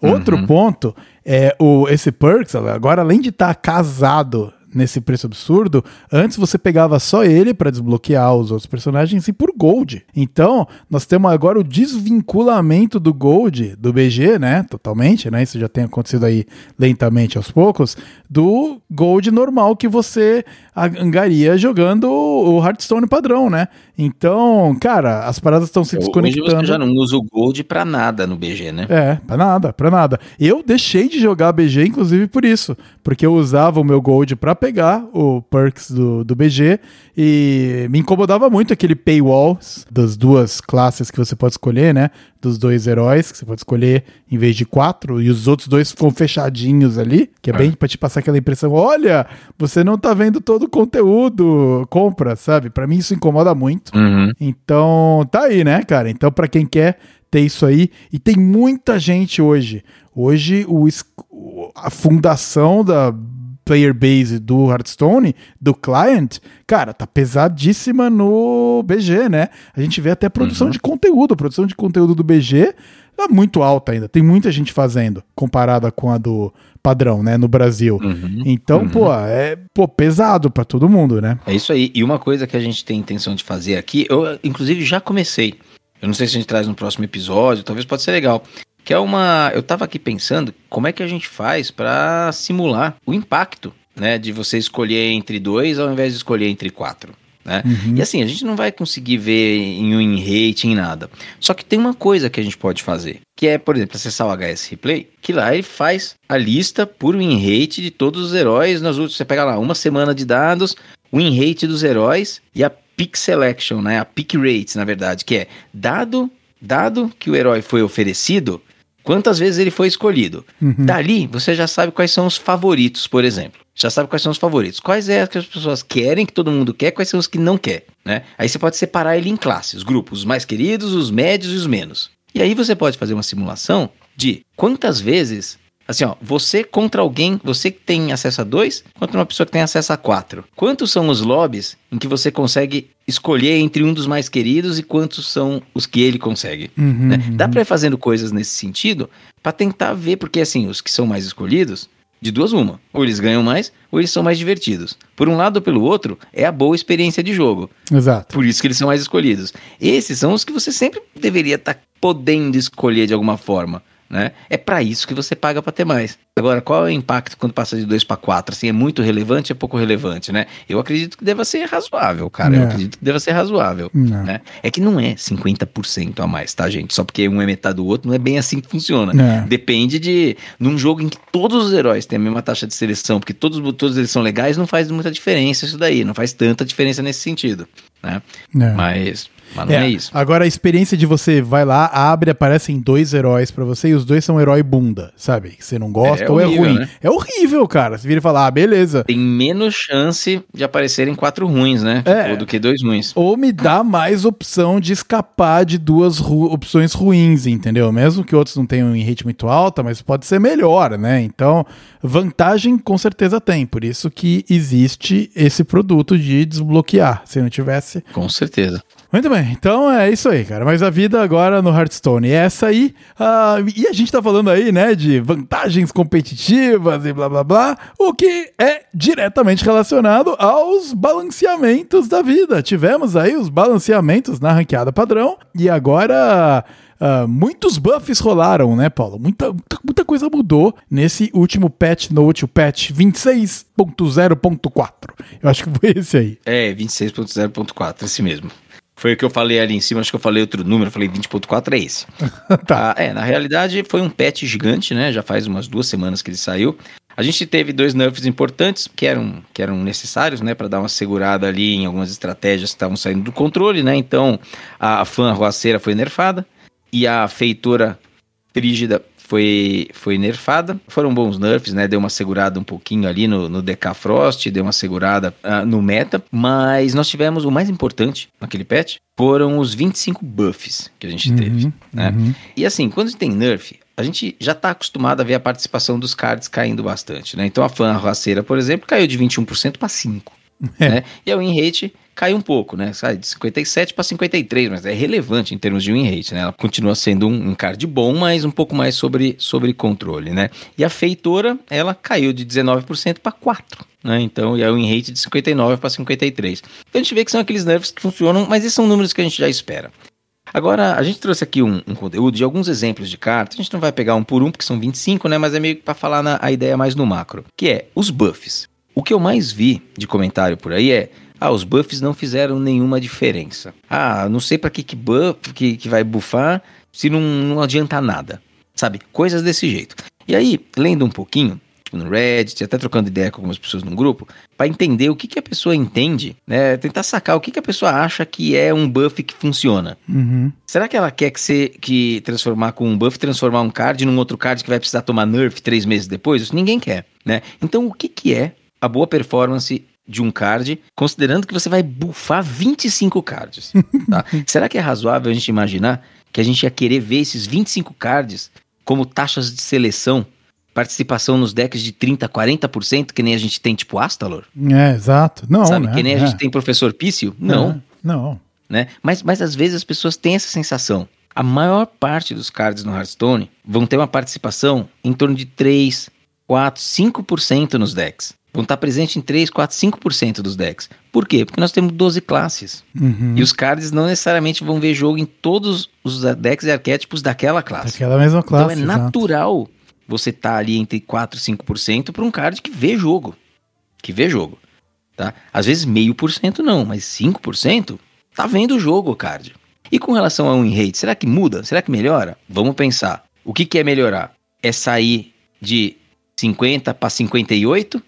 Outro Uhum. ponto é o, esse Perks, agora além de estar casado nesse preço absurdo, antes você pegava só ele pra desbloquear os outros personagens e por Gold. Então, nós temos agora o desvinculamento do Gold, do BG, né? Totalmente, né? Isso já tem acontecido aí lentamente aos poucos, do Gold normal que você angaria jogando o Hearthstone padrão, né? Então, cara, as paradas estão se Hoje desconectando. você já não usa o Gold pra nada no BG, né? É, pra nada, pra nada. Eu deixei de jogar BG, inclusive, por isso. Porque eu usava o meu Gold pra pegar o perks do, do BG e me incomodava muito aquele paywall das duas classes que você pode escolher, né? Dos dois heróis, que você pode escolher em vez de quatro, e os outros dois ficam fechadinhos ali, que é bem pra te passar aquela impressão: olha, você não tá vendo todo o conteúdo, compra, sabe? Pra mim isso incomoda muito. Uhum. Então, tá aí, né, cara? Então, pra quem quer ter isso aí, e tem muita gente hoje. Hoje, o, a fundação da player base do Hearthstone, do client, cara, tá pesadíssima no BG, né? A gente vê até produção de conteúdo. A produção de conteúdo do BG tá muito alta ainda. Tem muita gente fazendo, comparada com a do padrão, né, no Brasil. Uhum. Então, pô, é pô, pesado pra todo mundo, né? É isso aí. E uma coisa que a gente tem intenção de fazer aqui, eu inclusive já comecei. Eu não sei se a gente traz no próximo episódio, talvez pode ser legal. Que é uma. Eu tava aqui pensando como é que a gente faz pra simular o impacto, né? De você escolher entre dois ao invés de escolher entre quatro. Né? Uhum. E assim, a gente não vai conseguir ver em um rate, em nada. Só que tem uma coisa que a gente pode fazer, que é, por exemplo, acessar o HS Replay, que lá ele faz a lista por win rate de todos os heróis nas últimas. Você pega lá uma semana de dados, win rate dos heróis e a pick selection, né? A pick rates, na verdade, que é dado, dado que o herói foi oferecido, quantas vezes ele foi escolhido. Uhum. Dali, você já sabe quais são os favoritos, por exemplo. Já sabe quais são os favoritos. Quais é que as pessoas querem, que todo mundo quer, quais são os que não quer, né? Aí você pode separar ele em classes, grupos, os mais queridos, os médios e os menos. E aí você pode fazer uma simulação de quantas vezes, assim, ó, você contra alguém, você que tem acesso a dois, contra uma pessoa que tem acesso a quatro. Quantos são os lobbies em que você consegue escolher entre um dos mais queridos e quantos são os que ele consegue? Uhum, né? uhum. Dá pra ir fazendo coisas nesse sentido pra tentar ver, porque assim, os que são mais escolhidos, de duas uma, ou eles ganham mais, ou eles são mais divertidos. Por um lado ou pelo outro, é a boa experiência de jogo. Exato. Por isso que eles são mais escolhidos. Esses são os que você sempre deveria estar podendo escolher de alguma forma. Né? É para isso que você paga para ter mais. Agora, qual é o impacto quando passa de 2 para 4? Assim, é muito relevante, é pouco relevante, né? Eu acredito que deva ser razoável, cara. Eu É. acredito que deva ser razoável, Não. né? É que não é 50% a mais, tá, gente? Só porque um é metade do outro, não é bem assim que funciona. É. Depende de num jogo em que todos os heróis têm a mesma taxa de seleção, porque todos, todos eles são legais, não faz muita diferença isso daí, não faz tanta diferença nesse sentido, né? É. Mas, mas não é, isso. Agora a experiência de você vai lá, abre, aparecem dois heróis pra você e os dois são herói bunda, sabe? Que você não gosta É ou é horrível, ruim. né? É horrível, cara. Você vira e fala, ah, beleza. Tem menos chance de aparecerem quatro ruins, né? É. Ou do que dois ruins. Ou me dá mais opção de escapar de duas ru- opções ruins, entendeu? Mesmo que outros não tenham em rate muito alta, mas pode ser melhor, né? Então, vantagem com certeza tem. Por isso que existe esse produto de desbloquear. Se não tivesse, Com certeza. Muito bem, então é isso aí, cara. Mas a vida agora no Hearthstone é essa aí. Ah, e a gente tá falando aí, né, de vantagens competitivas e blá blá blá, o que é diretamente relacionado aos balanceamentos da vida. Tivemos aí os balanceamentos na ranqueada padrão e agora. ah, muitos buffs rolaram, né, Paulo? Muita, muita, muita coisa mudou nesse último patch note, o patch 26.0.4. Eu acho que foi esse aí. É, 26.0.4, esse mesmo. Foi o que eu falei ali em cima, acho que eu falei outro número, falei 20.4, é esse. [laughs] Tá. Ah, é, na realidade foi um patch gigante, né? Já faz umas duas semanas que ele saiu. A gente teve dois nerfs importantes que eram, que eram necessários, né, para dar uma segurada ali em algumas estratégias que estavam saindo do controle, né? Então, a fã arruaceira foi nerfada e a feitora frígida foi, foi nerfada. Foram bons nerfs, né? Deu uma segurada um pouquinho ali no, no DK Frost, deu uma segurada ah, no meta, mas nós tivemos o mais importante naquele patch, foram os 25 buffs que a gente teve, né? E assim, quando tem nerf, a gente já está acostumado a ver a participação dos cards caindo bastante, né? Então a fã arruaceira, por exemplo, caiu de 21% para 5%. É. Né? E a win rate caiu um pouco, né? Sai de 57 para 53, mas é relevante em termos de win rate, né? Ela continua sendo um, um card bom, mas um pouco mais sobre, sobre controle, né? E a feitora, ela caiu de 19% para 4, né? Então, e a win rate de 59 para 53. Então a gente vê que são aqueles nerfs que funcionam, mas esses são números que a gente já espera. Agora, a gente trouxe aqui um, um conteúdo de alguns exemplos de cartas. A gente não vai pegar um por um, porque são 25, né? Mas é meio que para falar na, a ideia mais no macro, que é os buffs. O que eu mais vi de comentário por aí é: ah, os buffs não fizeram nenhuma diferença. Ah, não sei para que que buff que, que vai buffar se não, não adianta nada. Sabe? Coisas desse jeito. E aí, lendo um pouquinho, tipo no Reddit, até trocando ideia com algumas pessoas no grupo, para entender o que, que a pessoa entende, né? Tentar sacar o que, que a pessoa acha que é um buff que funciona. Uhum. Será que ela quer que você que transformar com um buff, transformar um card num outro card que vai precisar tomar nerf três meses depois? Isso ninguém quer, né? Então o que, que é a boa performance de um card, considerando que você vai buffar 25 cards? tá? [laughs] Será que é razoável a gente imaginar que a gente ia querer ver esses 25 cards como taxas de seleção, participação nos decks de 30, 40%, que nem a gente tem tipo Astalor? É, exato. Não, sabe? né? Que nem a É. gente tem professor Pício? Não É, Não. né? Mas, mas às vezes as pessoas têm essa sensação. A maior parte dos cards no Hearthstone vão ter uma participação em torno de 3, 4, 5% nos decks. Vão estar presentes em 3, 4, 5% dos decks. Por quê? Porque nós temos 12 classes. Uhum. E os cards não necessariamente vão ver jogo em todos os decks e arquétipos daquela classe. Daquela mesma classe. então é exato. natural você estar ali entre 4 e 5% para um card que vê jogo. Que vê jogo. Tá? Às vezes meio por cento não, mas 5% tá vendo o jogo o card. E com relação ao win rate, será que muda? Será que melhora? Vamos pensar. O que, que é melhorar? É sair de 50 para 58?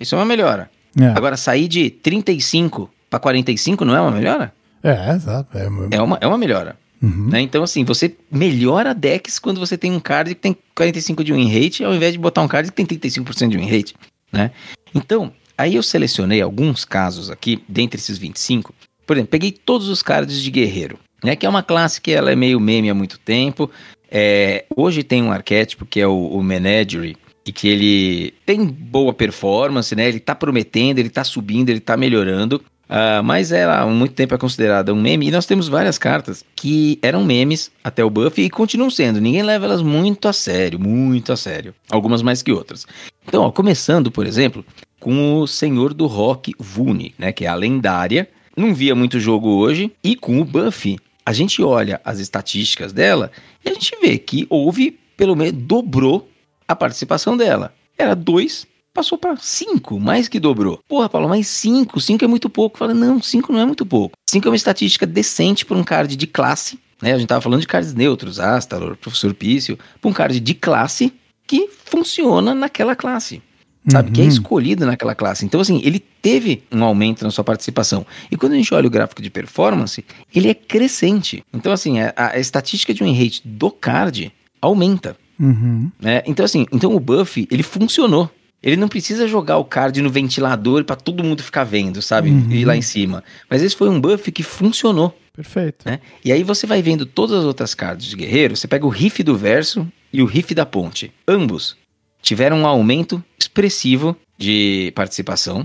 Isso é uma melhora. É, Agora, sair de 35 para 45 não é uma melhora? é exato. É, É uma, é uma melhora. Uhum. Né? Então, assim, você melhora decks quando você tem um card que tem 45 de win rate, ao invés de botar um card que tem 35% de win rate, né? Então, aí eu selecionei alguns casos aqui, dentre esses 25. Por exemplo, peguei todos os cards de guerreiro, né? Que é uma classe que ela é meio meme há muito tempo. É, hoje tem um arquétipo que é o, o Menagerie, e que ele tem boa performance, né? Ele tá prometendo, ele tá subindo, ele tá melhorando. Ah, mas ela há muito tempo é considerada um meme e nós temos várias cartas que eram memes até o buff e continuam sendo. Ninguém leva elas muito a sério, muito a sério. Algumas mais que outras. Então, ó, começando, por exemplo, com o Senhor do Rock Vune, né, que é a lendária. Não via muito jogo hoje e com o buff, a gente olha as estatísticas dela e a gente vê que houve pelo menos dobrou a participação dela. Era 2, passou para 5, mais que dobrou. Porra, Paulo, mas 5, 5 é muito pouco. Fala, não, 5 não é muito pouco. 5 é uma estatística decente para um card de classe, né? A gente tava falando de cards neutros, Astalor, Professor Pício, para um card de classe que funciona naquela classe. Sabe, que é Uhum. escolhido naquela classe. Então, assim, ele teve um aumento na sua participação. E quando a gente olha o gráfico de performance, ele é crescente. Então, assim, a, a estatística de win rate do card aumenta. Uhum. né? Então, assim, então o buff, ele funcionou. Ele não precisa jogar o card no ventilador pra todo mundo ficar vendo, sabe? Uhum. E ir lá em cima. Mas esse foi um buff que funcionou, Perfeito. né? E aí você vai vendo todas as outras cards de guerreiro, você pega o riff do verso e o riff da ponte. Ambos tiveram um aumento expressivo de participação.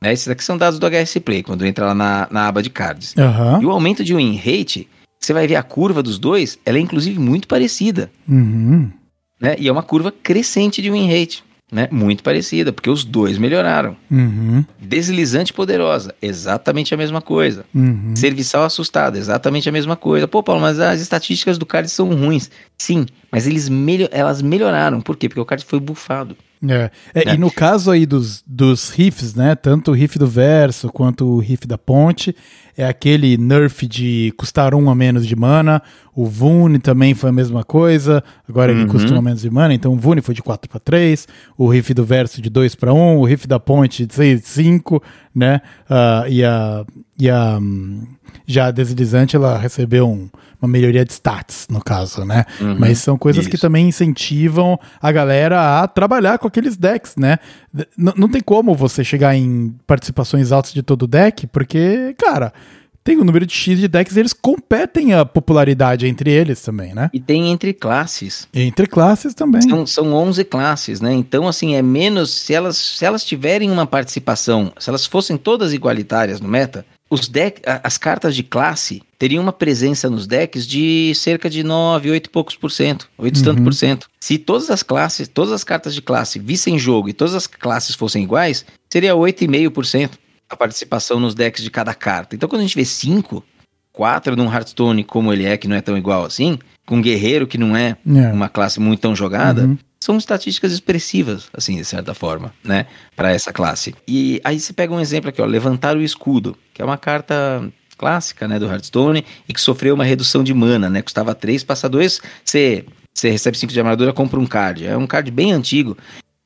Né? Esses daqui são dados do HS Play, quando entra lá na, na aba de cards. Aham. E o aumento de win rate, você vai ver a curva dos dois, ela é inclusive muito parecida Uhum. Né? E é uma curva crescente de win rate, né? Muito parecida, porque os dois melhoraram. Uhum. Deslizante poderosa, exatamente a mesma coisa. Uhum. Serviçal assustado, exatamente a mesma coisa. Pô, Paulo, mas as estatísticas do card são ruins. Sim, mas eles melho elas melhoraram. Por quê? Porque o card foi bufado. É. É, Né? E no caso aí dos, dos riffs, né? Tanto o riff do verso quanto o riff da ponte, é aquele nerf de custar um a menos de mana. O Vune também foi a mesma coisa. Agora ele Uhum. custa um a menos de mana, então o Vune foi de 4 para 3. O riff do verso de 2 para 1. O riff da ponte de 6 5, né? Ah, e a. E a hum, já a deslizante ela recebeu um- uma melhoria de stats, no caso, né? Uhum. Mas são coisas que Isso. também incentivam a galera a trabalhar com aqueles decks, né? N- não tem como você chegar em participações altas de todo deck, porque, cara, tem um número de X de decks e eles competem a popularidade entre eles também, né? E tem entre classes. Entre classes também. São, são 11 classes, né? Então, assim, é menos. Se elas, se elas tiverem uma participação, se elas fossem todas igualitárias no meta, os deck, as cartas de classe teriam uma presença nos decks de cerca de 9, 8 e poucos por cento, 8 e tanto Uhum. por cento. Se todas as classes, todas as cartas de classe vissem jogo e todas as classes fossem iguais, seria 8,5% a participação nos decks de cada carta. Então, quando a gente vê 5, 4 num Hearthstone como ele é, que não é tão igual assim, com um guerreiro que não é É. uma classe muito tão jogada, Uhum. São estatísticas expressivas, assim, de certa forma, né, para essa classe. E aí você pega um exemplo aqui, ó, levantar o escudo, que é uma carta clássica, né, do Hearthstone e que sofreu uma redução de mana, né, custava 3, passa 2, você você recebe 5 de armadura, compra um card. É um card bem antigo.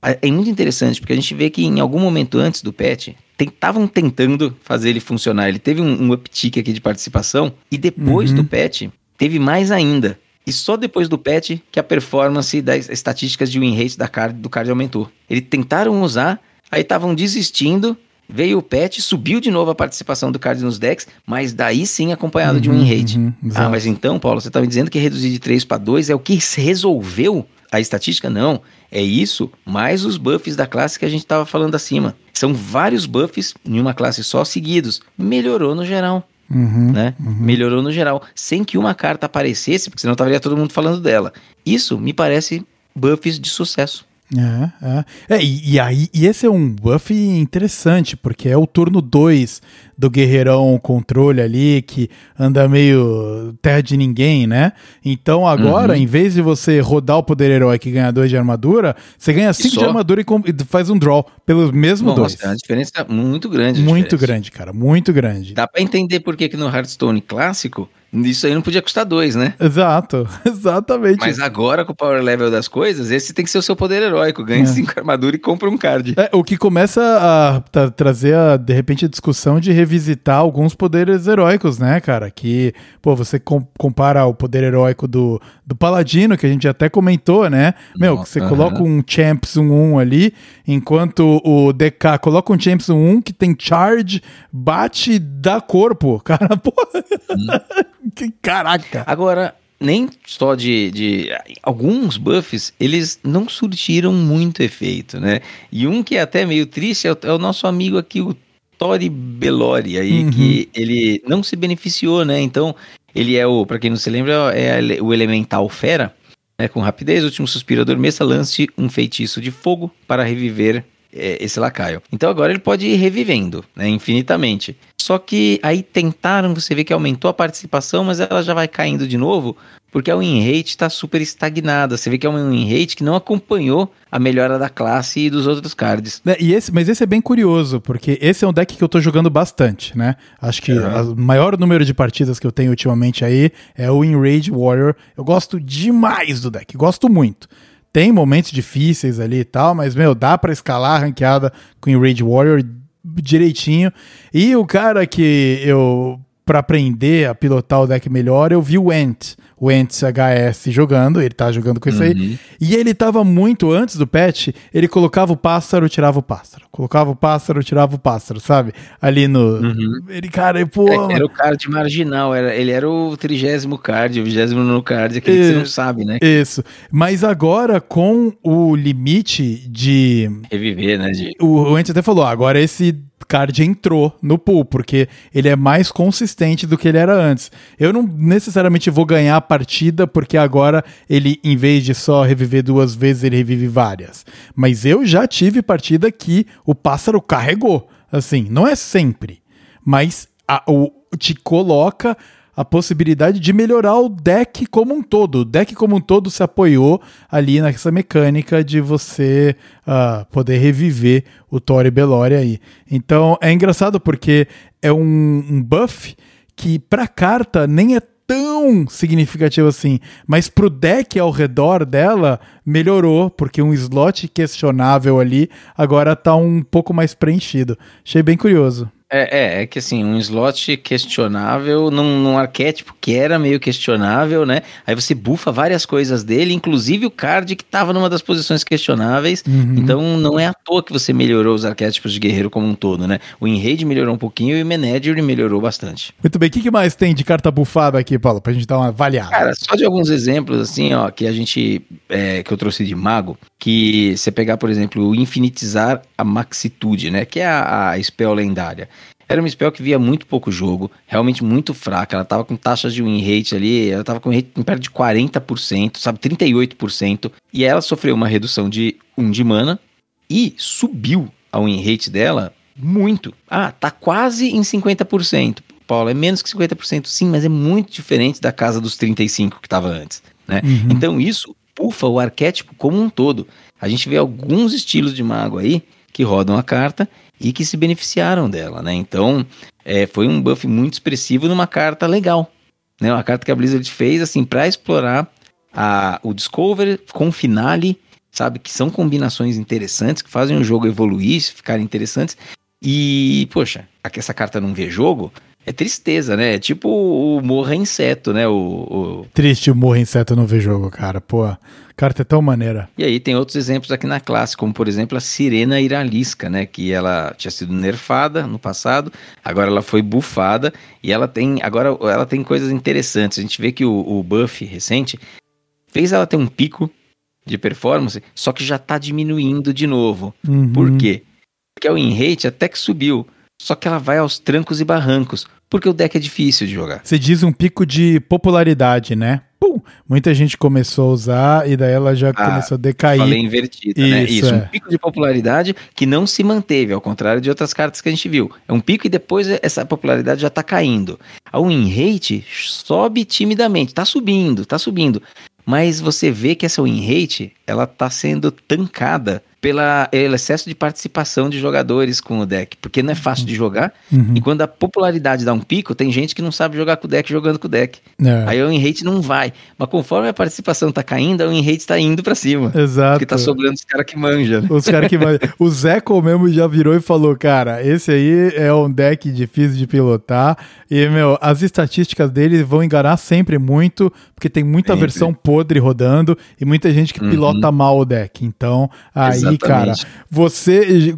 É é muito interessante, porque a gente vê que em algum momento antes do patch, estavam tentando fazer ele funcionar. Ele teve um, um uptick aqui de participação, e depois Uhum. do patch, teve mais ainda. E só depois do patch que a performance das estatísticas de win rate da card, do card aumentou. Eles tentaram usar, aí estavam desistindo, veio o patch, subiu de novo a participação do card nos decks, mas daí sim acompanhado de Uhum, win rate. uhum, ah, mas então, Paulo, você tá me dizendo que reduzir de 3 para 2 é o que resolveu a estatística? Não. É isso, mais os buffs da classe que a gente estava falando acima. São vários buffs em uma classe só seguidos. Melhorou no geral, Uhum. né? Melhorou no geral. Sem que uma carta aparecesse, porque senão estaria todo mundo falando dela. Isso me parece buffs de sucesso. É, é. É, e, e aí, e esse é um buff interessante, porque é o turno 2 do guerreirão controle ali, que anda meio terra de ninguém, né? Então agora, Uhum. em vez de você rodar o poder heróico e ganhar 2 de armadura, você ganha 5 de armadura e, e faz um draw pelo mesmo 2. Nossa, é uma diferença muito grande. a Muito diferença. grande, cara, muito grande. Dá pra entender por que, que no Hearthstone clássico, isso aí não podia custar dois, né? Exato, [laughs] exatamente. Mas agora, com o power level das coisas, esse tem que ser o seu poder heróico. Ganha É. 5 armadura e compra um card. É, o que começa a tra- trazer, a, de repente, a discussão de revisitar alguns poderes heróicos, né, cara? Que, pô, você com- compara o poder heróico do, do Paladino, que a gente até comentou, né? Meu, que você coloca um Champs 1-1 ali, enquanto o DK coloca um Champs 1-1 que tem charge, bate dá corpo. [laughs] Cara, porra. que caraca. Agora, nem só de, de. Alguns buffs, eles não surtiram muito efeito, né? E um que é até meio triste é o, é o nosso amigo aqui, o Tori Bellori, aí, Uhum. que ele não se beneficiou, né? Então, ele é o, pra quem não se lembra, é o Elemental Fera, né? Com rapidez, último suspiro, adormeça, lance um feitiço de fogo para reviver esse lacaio. Então agora ele pode ir revivendo, né, infinitamente. Só que aí tentaram, você vê que aumentou a participação, mas ela já vai caindo de novo, porque a win rate está super estagnada. Você vê que é uma win rate que não acompanhou a melhora da classe e dos outros cards. É, e esse, mas esse é bem curioso, porque esse é um deck que eu tô jogando bastante, né? Acho que Uhum. o maior número de partidas que eu tenho ultimamente aí é o Enrage Warrior. Eu gosto demais do deck, gosto muito. Tem momentos difíceis ali e tal, mas, meu, dá pra escalar a ranqueada com Enrage Warrior direitinho. E o cara que eu, pra aprender a pilotar o deck melhor, eu vi o Ent, o Ent HS jogando, ele tá jogando com isso aí. E ele tava muito, antes do patch, ele colocava o pássaro, tirava o pássaro. Colocava o pássaro, tirava o pássaro, sabe? Ali no. Ele, cara, pô. É, era o card marginal, era, ele era o trigésimo card, o vigésimo nono card, aquele que você não Isso. sabe, né? Isso. Mas agora, com o limite de. Reviver, né? De... O, o Ent até falou, agora esse card entrou no pool, porque ele é mais consistente do que ele era antes. Eu não necessariamente vou ganhar a partida, porque agora ele, em vez de só reviver duas vezes, ele revive várias. Mas eu já tive partida que o pássaro carregou. Assim, não é sempre, mas a- o, te coloca a possibilidade de melhorar o deck como um todo. O deck como um todo se apoiou ali nessa mecânica de você ah, poder reviver o Tori Belori aí. Então é engraçado porque é um, um buff que pra carta nem é tão significativo assim, mas pro deck ao redor dela melhorou, porque um slot questionável ali agora tá um pouco mais preenchido. Achei bem curioso. É, é, é que assim, um slot questionável num, num arquétipo que era meio questionável, né? Aí você bufa várias coisas dele, inclusive o card que tava numa das posições questionáveis. Uhum. Então não é à toa que você melhorou os arquétipos de guerreiro como um todo, né? O Enrage melhorou um pouquinho e o Menagerie melhorou bastante. Muito bem, o que, que mais tem de carta bufada aqui, Paulo, pra gente dar uma avaliada? Cara, só de alguns exemplos, assim, ó, que a gente. é, que eu trouxe de mago, que você pegar, por exemplo, o Infinitizar a Maxitude, né? Que é a, a spell lendária. Era uma spell que via muito pouco jogo, realmente muito fraca. Ela tava com taxas de win rate ali, ela tava com rate em perto de 40%, sabe? 38%. E ela sofreu uma redução de 1 de mana e subiu a win rate dela muito. Ah, tá quase em 50%. Paulo, é menos que 50%, sim, mas é muito diferente da casa dos 35 que estava antes, né? Uhum. Então isso pufa o arquétipo como um todo. A gente vê alguns estilos de mago aí que rodam a carta e que se beneficiaram dela, né? Então é, foi um buff muito expressivo numa carta legal, né? Uma carta que a Blizzard fez assim para explorar a, o Discover com Finale, sabe? Que são combinações interessantes que fazem o jogo evoluir, ficar interessantes. E, poxa, essa carta não vê jogo, é tristeza, né? É tipo o Morra Inseto, né? O, o- Triste o Morro Inseto não ver jogo, cara. Pô, a carta é tão maneira. E aí tem outros exemplos aqui na classe, como por exemplo a Sirena Iralisca, né? Que ela tinha sido nerfada no passado, agora ela foi bufada e ela tem. Agora ela tem coisas interessantes. A gente vê que o, o buff recente fez ela ter um pico de performance, só que já tá diminuindo de novo. Uhum. Por quê? Porque o win rate até que subiu, só que ela vai aos trancos e barrancos, porque o deck é difícil de jogar. Você diz um pico de popularidade, né? Pum, muita gente começou a usar e daí ela já Ah, começou a decair. Falei invertido, né? Isso, Isso, é. um pico de popularidade que não se manteve, ao contrário de outras cartas que a gente viu. É um pico e depois essa popularidade já tá caindo. A win rate sobe timidamente, tá subindo, tá subindo. Mas você vê que essa win rate, ela tá sendo tancada pela- pelo excesso de participação de jogadores com o deck, porque não é fácil de jogar. Uhum. E quando a popularidade dá um pico, tem gente que não sabe jogar com o deck jogando com o deck. É, Aí o win rate não vai. Mas conforme a participação tá caindo, a win rate tá indo pra cima. Exato. Porque tá sobrando os caras que manjam. né? Os caras que vai. O Zeco mesmo já virou e falou: Cara, esse aí é um deck difícil de pilotar. E, meu, as estatísticas dele vão enganar sempre muito, porque tem muita Sempre. versão podre rodando e muita gente que Uhum. pilota mal o deck. Então, aí, Exatamente. cara, você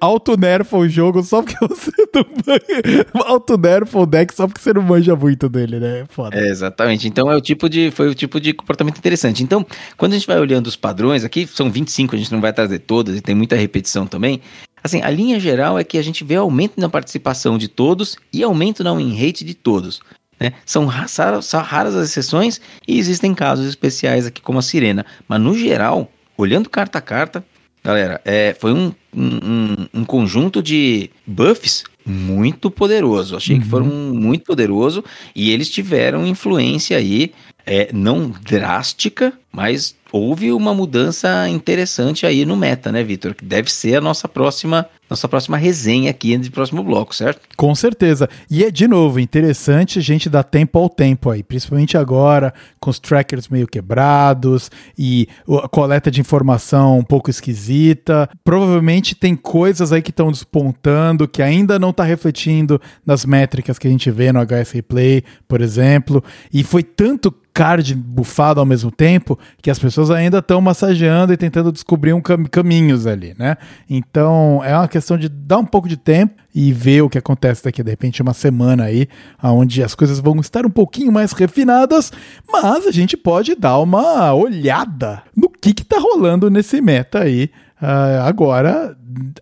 auto-nerfa o jogo só porque [laughs] você não manja. Auto-nerfa o deck só porque você não manja muito dele, né? Foda. É, exatamente. Então é o tipo de foi o tipo de comportamento interessante. Então, quando a gente vai olhando os padrões, aqui são 25, a gente não vai trazer todas e tem muita repetição também. Assim, a linha geral é que a gente vê aumento na participação de todos e aumento na win rate de todos. Né? São, ra- sa- são raras as exceções e existem casos especiais aqui como a Sirena. Mas no geral, olhando carta a carta, galera, é, foi um, um, um- conjunto de buffs muito poderoso. Achei que foram muito poderoso e eles tiveram influência aí, é, não drástica, mas houve uma mudança interessante aí no meta, né, Vitor? Que deve ser a nossa próxima, nossa próxima resenha aqui de próximo bloco, certo? Com certeza. E é, de novo, interessante a gente dar tempo ao tempo aí, principalmente agora, com os trackers meio quebrados e a coleta de informação um pouco esquisita. Provavelmente tem coisas aí que estão despontando que ainda não está refletindo nas métricas que a gente vê no HS Replay, por exemplo. E foi tanto card bufado ao mesmo tempo que as pessoas ainda estão massageando e tentando descobrir um cam- caminhos ali, né? Então é uma questão de dar um pouco de tempo e ver o que acontece daqui de repente uma semana aí, onde as coisas vão estar um pouquinho mais refinadas, mas a gente pode dar uma olhada no que que tá rolando nesse meta aí. Ah, agora,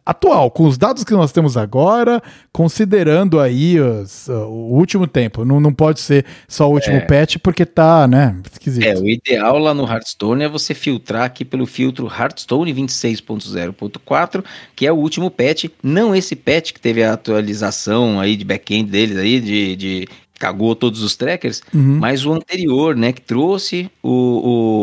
atual, com os dados que nós temos agora, considerando aí os, ah, o último tempo. Não, não pode ser só o último patch, porque tá, né, esquisito. É, o ideal lá no Hearthstone é você filtrar aqui pelo filtro Hearthstone 26.0.4, que é o último patch, não esse patch que teve a atualização aí de back-end deles aí, de, de cagou todos os trackers, Uhum. mas o anterior, né, que trouxe o-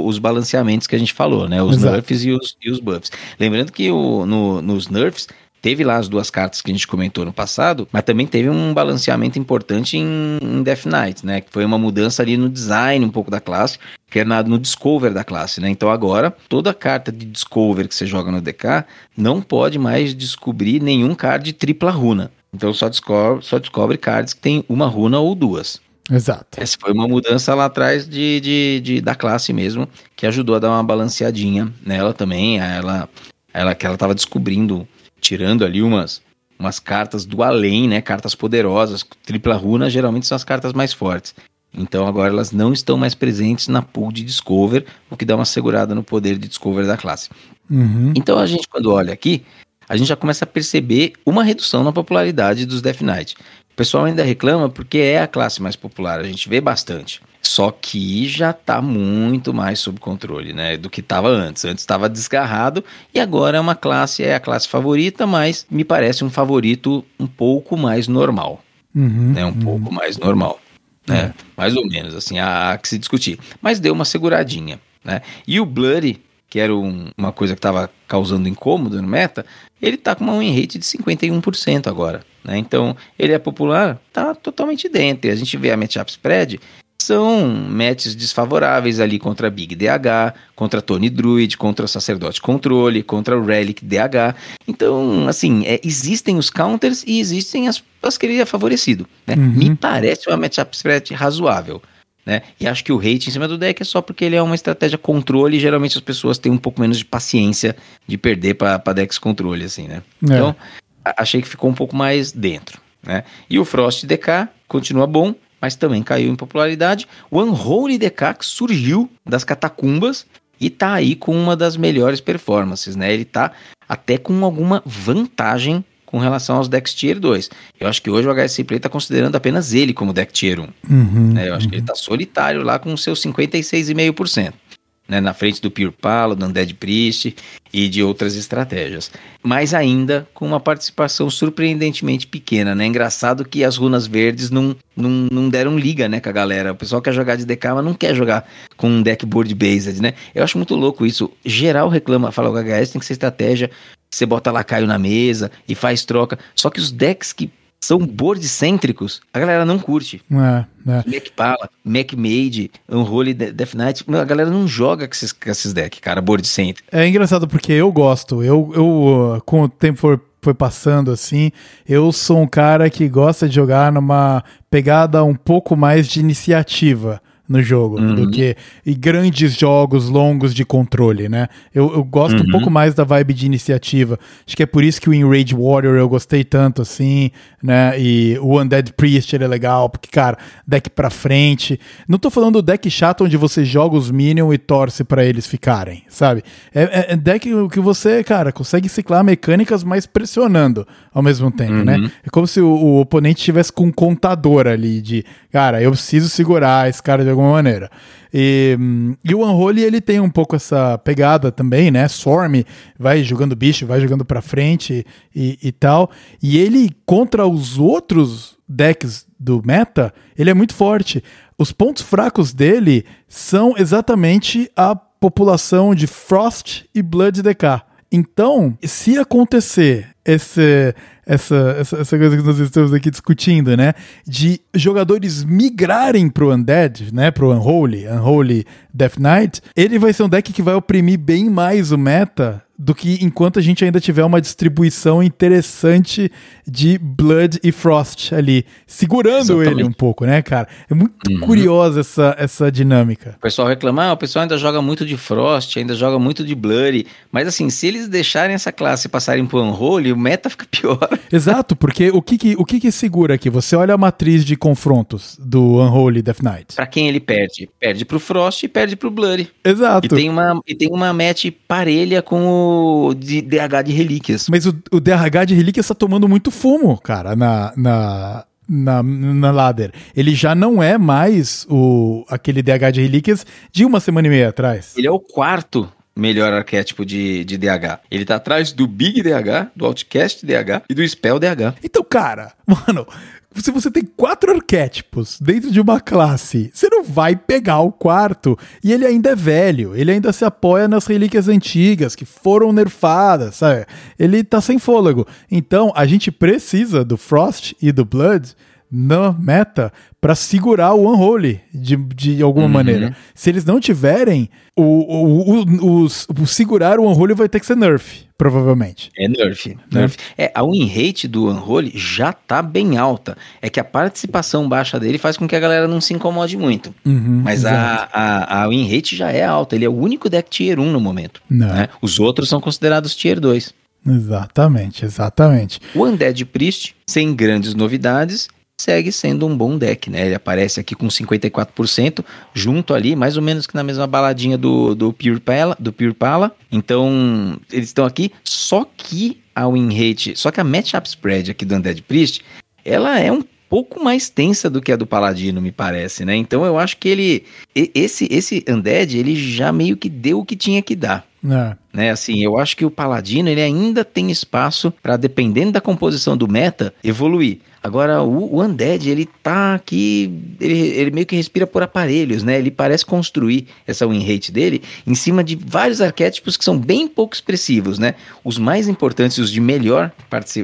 o- os balanceamentos que a gente falou, né, os Exato. nerfs e os, e os buffs. Lembrando que o- no- nos nerfs Teve lá as duas cartas que a gente comentou no passado, mas também teve um balanceamento importante em, em Death Knight, né? Que foi uma mudança ali no design um pouco da classe, que é no Discover da classe, né? Então agora, toda carta de Discover que você joga no DK não pode mais descobrir nenhum card de tripla runa. Então só descobre, só descobre cards que tem uma runa ou duas. Exato. Essa foi uma mudança lá atrás de, de, de- da classe mesmo, que ajudou a dar uma balanceadinha nela também. Ela, ela que ela estava descobrindo, tirando ali umas, umas cartas do além, né? Cartas poderosas. Tripla runa geralmente são as cartas mais fortes. Então agora elas não estão mais presentes na pool de Discover, o que dá uma segurada no poder de Discover da classe. Uhum. Então a gente, quando olha aqui, a gente já começa a perceber uma redução na popularidade dos Death Knight. O pessoal ainda reclama porque é a classe mais popular, a gente vê bastante. Só que já tá muito mais sob controle, né, do que estava antes. Antes estava desgarrado e agora é uma classe, é a classe favorita, mas me parece um favorito um pouco mais normal, Uhum. né, um pouco mais normal, né, mais ou menos, assim, há, há que se discutir. Mas deu uma seguradinha, né. E o Blurry, que era um- uma coisa que estava causando incômodo no meta, ele tá com uma win rate de 51% agora, né? Então, ele é popular, tá totalmente dentro. E a gente vê a matchup spread, são matches desfavoráveis ali contra Big DH, contra Tony Druid, contra o Sacerdote Controle, contra o Relic DH. Então, assim, é, existem os counters e existem as, as que ele é favorecido, né? Uhum. Me parece uma matchup spread razoável. Né? E acho que o hate em cima do deck é só porque ele é uma estratégia controle e geralmente as pessoas têm um pouco menos de paciência de perder para decks controle, assim, né? É. Então, achei que ficou um pouco mais dentro, né? E o Frost DK continua bom, mas também caiu em popularidade. O Unholy DK que surgiu das catacumbas e tá aí com uma das melhores performances, né? Ele tá até com alguma vantagem com relação aos decks Tier 2. Eu acho que hoje o HSC Play tá considerando apenas ele como deck Tier 1 Uhum. né? Eu acho que ele tá solitário lá com seus 56,5%. Né, na frente do Pure Palo, do Undead Priest e de outras estratégias. Mas ainda com uma participação surpreendentemente pequena, né? Engraçado que as runas verdes não, não, não deram liga, né, com a galera. O pessoal quer jogar de DK, mas não quer jogar com um deck board based, né? Eu acho muito louco isso. Geral reclama, fala, o HS tem que ser estratégia, você bota lacaio na mesa e faz troca. Só que os decks que são board cêntricos, a galera não curte. É, é. Mac Pala, Mac Made, Unholy De- Death Knight. A galera não joga com esses, com esses decks, cara, board center. É engraçado porque eu gosto. Eu, eu uh, com o tempo foi, foi passando assim, eu sou um cara que gosta de jogar numa pegada um pouco mais de iniciativa no jogo do que e grandes jogos longos de controle, né? Eu, eu gosto um pouco mais da vibe de iniciativa. Acho que é por isso que o Enrage Warrior eu gostei tanto assim, né? E o Undead Priest ele é legal, porque, cara, deck pra frente. Não tô falando do deck chato onde você joga os minions e torce pra eles ficarem, sabe? É, é- é deck que você, cara, consegue ciclar mecânicas, mas pressionando ao mesmo tempo, né? É como se o, o oponente tivesse com um contador ali de, cara, eu preciso segurar esse cara de alguma maneira. E, e o Unholy, ele tem um pouco essa pegada também, né? Swarm vai jogando bicho, vai jogando pra frente e, e tal. E ele, contra os outros decks do meta, ele é muito forte. Os pontos fracos dele são exatamente a população de Frost e Blood DK. Então, se acontecer esse, essa, essa, essa coisa que nós estamos aqui discutindo, né? De jogadores migrarem pro Undead, né? Pro Unholy, Unholy Death Knight, ele vai ser um deck que vai oprimir bem mais o meta do que enquanto a gente ainda tiver uma distribuição interessante de Blood e Frost ali, segurando Exatamente. ele um pouco, né, cara? É muito curiosa essa, essa dinâmica. O pessoal reclama, ah, o pessoal ainda joga muito de Frost, ainda joga muito de Blurry. Mas assim, se eles deixarem essa classe e passarem pro Unholy, o meta fica [laughs] pior. Exato, porque o que que, o que que segura aqui? Você olha a matriz de confrontos do Unholy Death Knight. Pra quem ele perde? Perde pro Frost e perde pro Blurry. Exato. E tem uma, e tem uma match parelha com o de DH de relíquias. Mas o, o DRH de relíquia está tomando muito fumo, cara, na, na, na, na ladder. Ele já não é mais o, aquele DH de relíquias de uma semana e meia atrás. Ele é o quarto melhor arquétipo de, de DH. Ele tá atrás do Big DH, do Outcast DH e do Spell DH. Então, cara, mano, se você tem quatro arquétipos dentro de uma classe, você não vai pegar o quarto. E ele ainda é velho, ele ainda se apoia nas relíquias antigas que foram nerfadas, sabe? Ele tá sem fôlego. Então, a gente precisa do Frost e do Blood na meta para segurar o Unholy de, de alguma maneira. Se eles não tiverem, o, o, o, os- o segurar o Unholy vai ter que ser nerf, provavelmente. É nerf. nerf. É, a win rate do Unholy já tá bem alta. É que a participação baixa dele faz com que a galera não se incomode muito. Uhum, Mas a, a, a win rate já é alta. Ele é o único deck tier 1 no momento. Não. né? Os outros são considerados tier 2. Exatamente, exatamente. O Undead Priest, sem grandes novidades, segue sendo um bom deck, né? Ele aparece aqui com 54%, junto ali, mais ou menos que na mesma baladinha do, do Pure Pala, do Pure Pala. Então, eles estão aqui, só que a win rate, só que a matchup spread aqui do Undead Priest, ela é um pouco mais tensa do que a do Paladino, me parece, né? Então eu acho que ele esse esse Undead, ele já meio que deu o que tinha que dar É. né? Assim, eu acho que o Paladino ele ainda tem espaço para dependendo da composição do meta, evoluir. Agora, o, o Undead, ele tá aqui, ele, ele meio que respira por aparelhos, né? Ele parece construir essa win rate dele em cima de vários arquétipos que são bem pouco expressivos, né? Os mais importantes, os de melhor,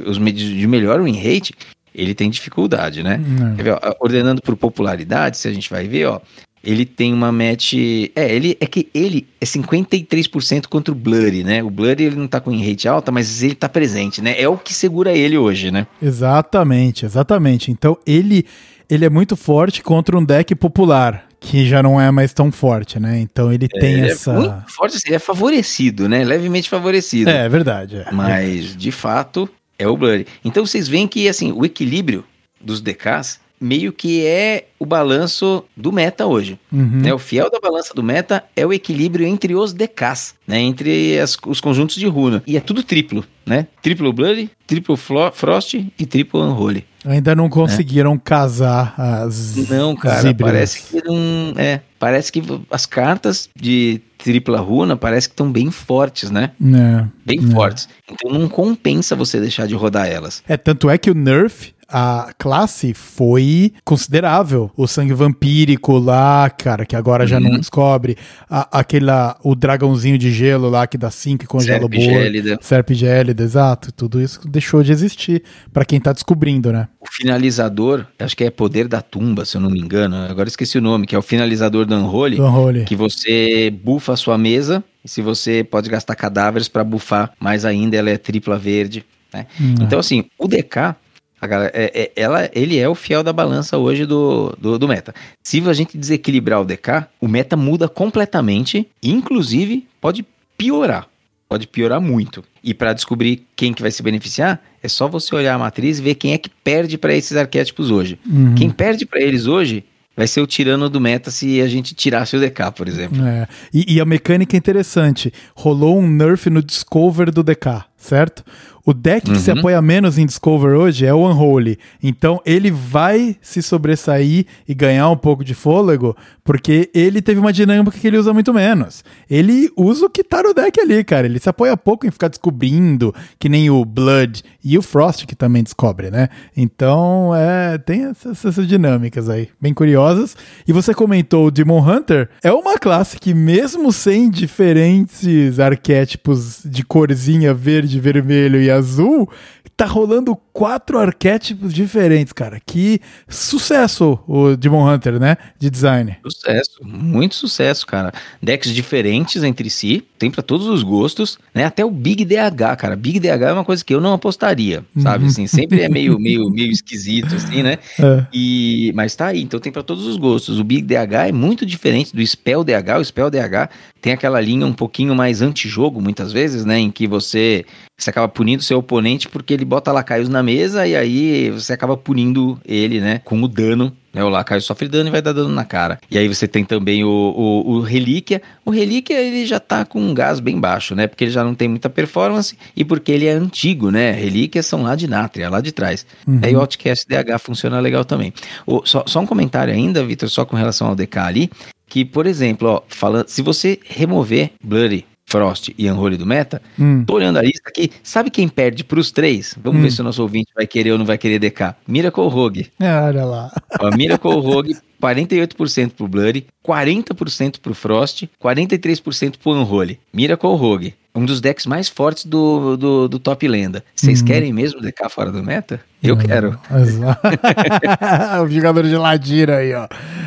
os de melhor win rate, ele tem dificuldade, né? Hum. Quer ver, ó, ordenando por popularidade, se a gente vai ver, ó, ele tem uma match. É, ele é que ele é 53% contra o Blurry, né? O Blurry ele não tá com rate alta, mas ele tá presente, né? É o que segura ele hoje, né? Exatamente, exatamente. Então ele, ele é muito forte contra um deck popular, que já não é mais tão forte, né? Então ele tem Ele essa. é muito forte, assim, ele é favorecido, né? Levemente favorecido. É, é verdade. é. Mas, de fato, é o Blurry. Então vocês veem que, assim, o equilíbrio dos DKs meio que é o balanço do meta hoje. Uhum. né? O fiel da balança do meta é o equilíbrio entre os DKs, né? Entre as- os conjuntos de runa. E é tudo triplo, né? Triplo Bloody, triplo Frost e triplo Unholy. Ainda não conseguiram casar as. Não, cara, híbridas. parece que não... É, parece que as cartas de tripla runa parece que estão bem fortes, né? É. Bem É. fortes. Então não compensa você deixar de rodar elas. É, tanto é que o Nerf, a classe, foi considerável. O sangue vampírico lá, cara, que agora já Uhum. não descobre. A, aquela, o dragãozinho de gelo lá que dá 5 e congela o bolo. gélida. Serp gélida, exato. Tudo isso deixou de existir pra quem tá descobrindo, né? O finalizador, acho que é Poder da Tumba, se eu não me engano. Agora esqueci o nome, que é o finalizador do Unholy. Do Unholy. que você bufa a sua mesa e se você pode gastar cadáveres para bufar mais ainda, ela é tripla verde. Né? Hum, Então, assim, o DK, a galera, é- é- ela, ele é o fiel da balança hoje do, do, do meta. Se a gente desequilibrar o DK, o meta muda completamente, inclusive pode piorar. Pode piorar muito. E para descobrir quem que vai se beneficiar, é só você olhar a matriz e ver quem é que perde para esses arquétipos hoje. Uhum. Quem perde para eles hoje vai ser o tirano do meta se a gente tirasse o DK, por exemplo. É. E, e a mecânica é interessante. Rolou um nerf no Discover do DK. Certo? O deck que se apoia menos em Discover hoje é o Unholy. Então ele vai se sobressair e ganhar um pouco de fôlego, porque ele teve uma dinâmica que ele usa muito menos. Ele usa o que tá no deck ali, cara. Ele se apoia pouco em ficar descobrindo, que nem o Blood e o Frost, que também descobre, né? Então, é, tem essas, essas dinâmicas aí, bem curiosas. E você comentou o Demon Hunter, é uma classe que, mesmo sem diferentes arquétipos de corzinha verde, vermelho e azul, tá rolando quatro arquétipos diferentes, cara. Que sucesso o Demon Hunter, né? De design. Sucesso, muito sucesso, cara. Decks diferentes entre si, tem pra todos os gostos, né? Até o Big DH, cara. Big DH é uma coisa que eu não apostaria, sabe? Assim, sempre é meio, meio, meio esquisito, assim, né? [laughs] É. E, mas tá aí, então tem pra todos os gostos. O Big DH é muito diferente do Spell DH. O Spell DH tem aquela linha um pouquinho mais antijogo, muitas vezes, né? Em que você, você acaba punindo seu oponente porque ele bota lacaios na mesa e aí você acaba punindo ele, né? Com o dano. Né, o lacaio sofre dano e vai dar dano na cara. E aí você tem também o, o, o Relíquia. O Relíquia ele já tá com um gás bem baixo, né? Porque ele já não tem muita performance e porque ele é antigo, né? Relíquias são lá de Nátria, lá de trás. Aí o Outcast DH funciona legal também. O- só, só um comentário ainda, Vitor, só com relação ao DK ali. Que, por exemplo, ó, falando, se você remover Blurry, Frost e Unholy do meta, Hum. tô olhando a lista aqui, sabe quem perde pros três? Vamos ver se o nosso ouvinte vai querer ou não vai querer DK. Miracle Rogue. É, olha lá. Ó, Miracle Rogue, 48% pro Blurry, 40% pro Frost, 43% pro Unholy. Miracle Rogue, um dos decks mais fortes do, do, do Top Lenda. Vocês Uhum. querem mesmo DK fora do meta? Eu quero. Exato. [laughs] o jogador de ladira aí, ó.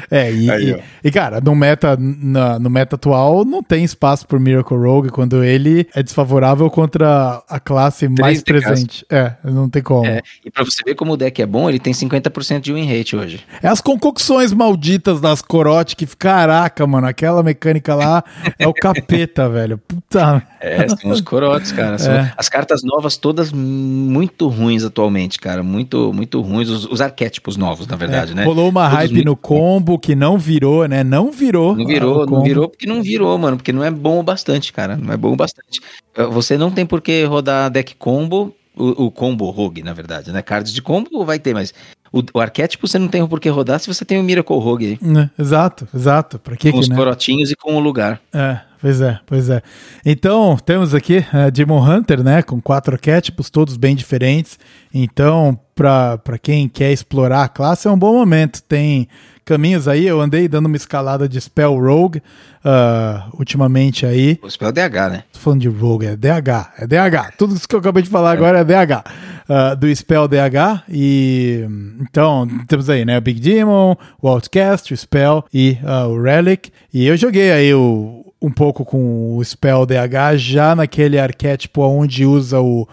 É, e, Aí, e- ó. e, cara, no meta, na- no meta atual não tem espaço pro Miracle Rogue quando ele é desfavorável contra a classe mais presente. É, não tem como. É, É. e pra você ver como o deck é bom, ele tem 50% de win rate hoje. as concocções malditas das corote que, caraca, mano, aquela mecânica lá é o capeta, [laughs] velho. Puta. É, são os corotes, cara. São É. As cartas novas todas muito ruins atualmente, cara. Muito, muito ruins. Os, os arquétipos novos, na verdade, É, né? Rolou uma Todos hype muito no combo que não virou, né? Não virou. Não virou, não virou porque não virou, mano. Porque não é bom o bastante, cara. Não é bom o bastante. Eh, Você não tem por que rodar deck combo, o, o combo rogue, na verdade, né? Cards de combo vai ter, mas o, o arquétipo você não tem por que rodar se você tem o Miracle Rogue aí. Né, Exato, exato. Pra que com que, os né? corotinhos e com o lugar. É, pois é, pois é. Então, temos aqui uh, Demon Hunter, né, com quatro arquétipos, todos bem diferentes. Então, pra, pra quem quer explorar a classe, é um bom momento. Tem caminhos aí, eu andei dando uma escalada de Spell Rogue uh, ultimamente aí. O spell DH, né? Tô falando de Rogue, é DH, é DH. Tudo isso que eu acabei de falar agora é DH. ah, do Spell DH. E então, temos aí, né? O Big Demon, o Outcast, o Spell e ah, o Relic. E eu joguei aí o, um pouco com o Spell DH já naquele arquétipo onde usa o.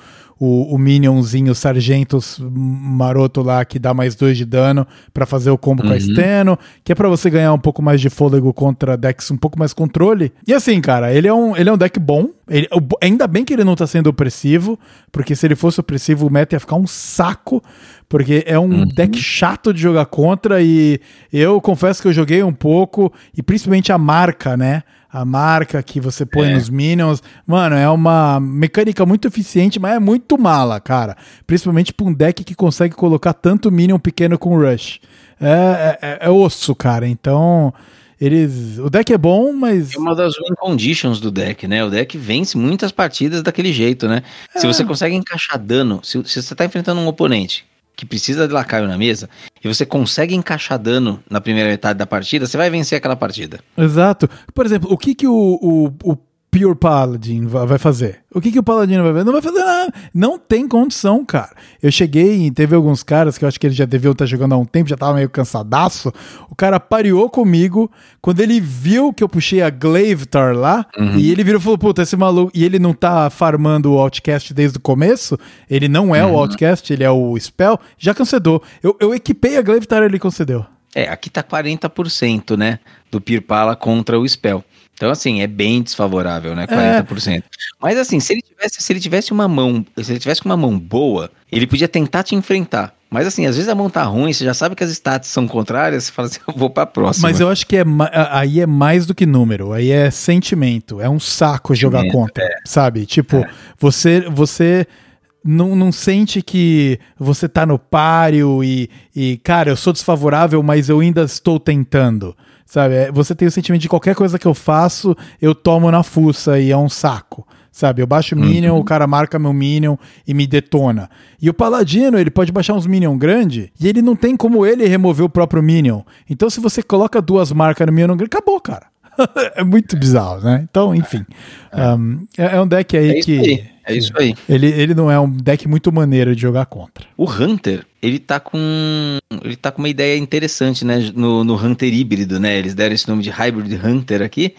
O, o Minionzinho Sargentos maroto lá que dá mais dois de dano pra fazer o combo com a Steno, que é pra você ganhar um pouco mais de fôlego contra decks um pouco mais controle. E assim, cara, ele é um, ele é um deck bom. Ele- ainda bem que ele não tá sendo opressivo, porque se ele fosse opressivo, o meta ia ficar um saco, porque é um deck chato de jogar contra e eu confesso que eu joguei um pouco, e principalmente a marca, né? A marca que você põe É. nos Minions, mano, é uma mecânica muito eficiente, mas é muito mala, cara. Principalmente pra um deck que consegue colocar tanto Minion pequeno com Rush. É, é, é osso, cara. Então, eles. O deck é bom, mas. É uma das win conditions do deck, né? O deck vence muitas partidas daquele jeito, né? Se É. você consegue encaixar dano, se, se você tá enfrentando um oponente que precisa de lacaio na mesa, e você consegue encaixar dano na primeira metade da partida, você vai vencer aquela partida. Exato. Por exemplo, o que, que o, o, o Pure Paladin va- vai fazer? O que, que o Paladino vai fazer? Não vai fazer nada. Não tem condição, cara. Eu cheguei e teve alguns caras que eu acho que eles já deviam estar jogando há um tempo, já tava meio cansadaço. O cara pareou comigo quando ele viu que eu puxei a Glavetar lá e ele virou e falou: Puta, esse maluco. E ele não tá farmando o Outcast desde o começo. Ele não é o Outcast, ele é o Spell. Já concedeu. Eu, eu equipei a Glavetar e ele concedeu. É, aqui tá 40%, né? Do Pirpala contra o Spell. Então, assim, é bem desfavorável, né? 40%. Mas assim, se ele tivesse, se ele tivesse uma mão, se ele tivesse uma mão boa, ele podia tentar te enfrentar. Mas assim, às vezes a mão tá ruim, você já sabe que as stats são contrárias, você fala assim, [laughs] eu vou pra próxima. Mas eu acho que é, aí é mais do que número, aí é sentimento, é um saco jogar contra, sabe? Tipo, você você não, não sente que você tá no páreo e, e, cara, eu sou desfavorável, mas eu ainda estou tentando, sabe? É, Você tem o sentimento de qualquer coisa que eu faço, eu tomo na fuça e é um saco. Sabe, eu baixo o Minion, o cara marca meu Minion e me detona. E o Paladino, ele pode baixar uns Minion grande e ele não tem como ele remover o próprio Minion. Então, se você coloca duas marcas no Minion grande, acabou, cara. [laughs] é muito bizarro, né? Então, enfim. um, é, é um deck aí É que. aí, é isso aí. Ele, ele não é um deck muito maneiro de jogar contra. O Hunter, ele tá com. Ele tá com uma ideia interessante, né? No, no Hunter híbrido, né? Eles deram esse nome de Hybrid Hunter aqui.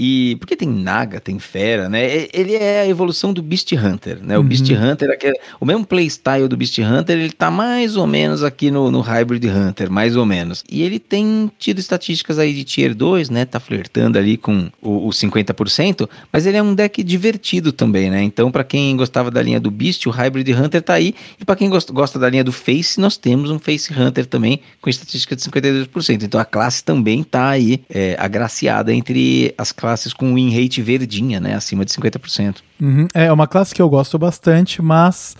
E porque tem Naga, tem Fera, né? Ele é a evolução do Beast Hunter, né? O Beast Hunter, aqui, o mesmo playstyle do Beast Hunter, ele tá mais ou menos aqui no, no Hybrid Hunter, mais ou menos. E ele tem tido estatísticas aí de Tier 2, né? Tá flertando ali com o, o 50%, mas ele é um deck divertido também, né? Então, pra quem gostava da linha do Beast, o Hybrid Hunter tá aí. E pra quem gosta, gosta da linha do Face, nós temos um Face Hunter também com estatística de 52%. Então a classe também tá aí é, agraciada entre as classes com win rate verdinha, né? Acima de 50%. Uhum. É uma classe que eu gosto bastante, mas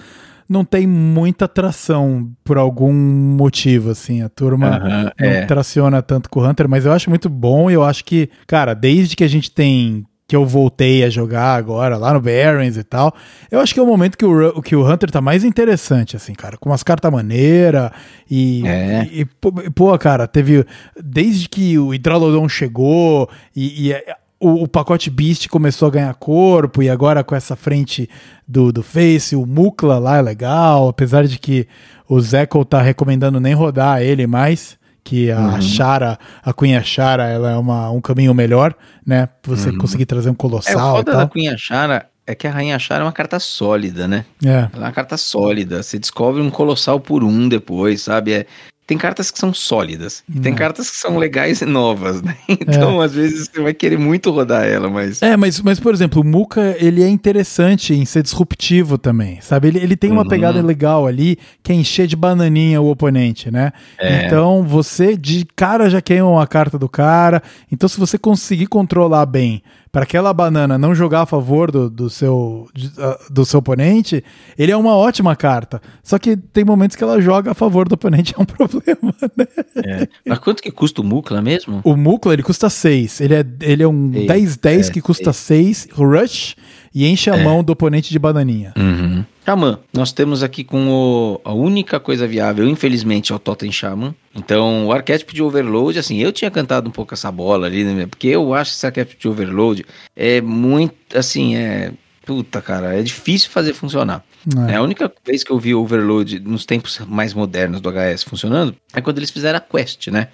não tem muita atração por algum motivo, assim. A turma Aham, não é. traciona tanto com o Hunter, mas eu acho muito bom e eu acho que, cara, desde que a gente tem. Que eu voltei a jogar agora lá no Barons e tal. Eu acho que é o momento que o, que o Hunter tá mais interessante, assim, cara. Com umas cartas maneiras e, É. e, e, pô, cara, teve. Desde que o Hidrolodon chegou e, e, é, o, o pacote Beast começou a ganhar corpo e agora com essa frente do, do Face, o Mukla lá é legal, apesar de que o Zeco tá recomendando nem rodar ele mais, que a Uhum. Chara, a Cunha Chara, ela é uma, um caminho melhor, né? Você conseguir trazer um Uhum. É, o colossal e foda da tal. Queen Achara é que a Rainha Achara é uma carta sólida, né? É. Ela é uma carta sólida. Você descobre um colossal por um depois, sabe? É, tem cartas que são sólidas. E tem É. cartas que são legais e novas, né? [laughs] Então, às vezes, você vai querer muito rodar ela, mas. É, mas, mas por exemplo, o Muka, ele é interessante em ser disruptivo também, sabe? Ele, ele tem uma Uhum. pegada legal ali, que é encher de bananinha o oponente, né? É. Então, você de cara já queima uma carta do cara. Então, se você conseguir controlar bem para aquela banana não jogar a favor do, do, seu, ah, do seu oponente, ele é uma ótima carta. Só que tem momentos que ela joga a favor do oponente, [laughs] é um problema, né? É. Mas quanto que custa o Mukla mesmo? O Mukla, ele custa 6. Ele é, ele é um Seis, 10-10 é, que custa 6, rush, e enche a É. mão do oponente de bananinha. Uhum. Xamã, nós temos aqui com o, a única coisa viável, infelizmente, é o Totem Shaman. Então, o arquétipo de Overload, assim, eu tinha cantado um pouco essa bola ali, né? Porque eu acho que esse arquétipo de Overload é muito, assim, é... Puta, cara, é difícil fazer funcionar. É. É, a única vez que eu vi o Overload nos tempos mais modernos do HS funcionando é quando eles fizeram a quest, né?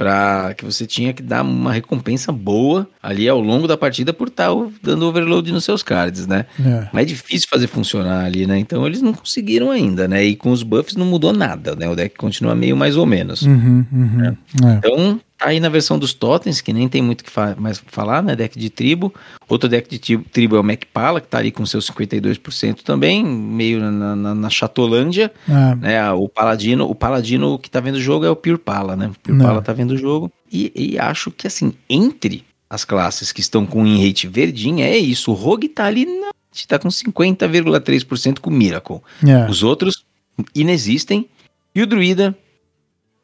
Pra que você tinha que dar uma recompensa boa ali ao longo da partida por estar dando overload nos seus cards, né? É. Mas é difícil fazer funcionar ali, né? Então eles não conseguiram ainda, né? E com os buffs não mudou nada, né? O deck continua meio mais ou menos. Uhum, uhum. É. Então, tá aí na versão dos totens, que nem tem muito que fa mais falar, né? Deck de tribo. Outro deck de tri- tribo é o Macpala, que tá ali com seus 52% também, meio na, na, na Chatolândia, É. né? O Paladino, o Paladino que tá vendo o jogo é o Pure Pala, né? O Pure Não. Pala tá vendo o jogo. E, e acho que, assim, entre as classes que estão com win rate verdinha, é isso. O Rogue tá ali, na, tá com 50,3% com Miracle. É. Os outros inexistem. E o Druida,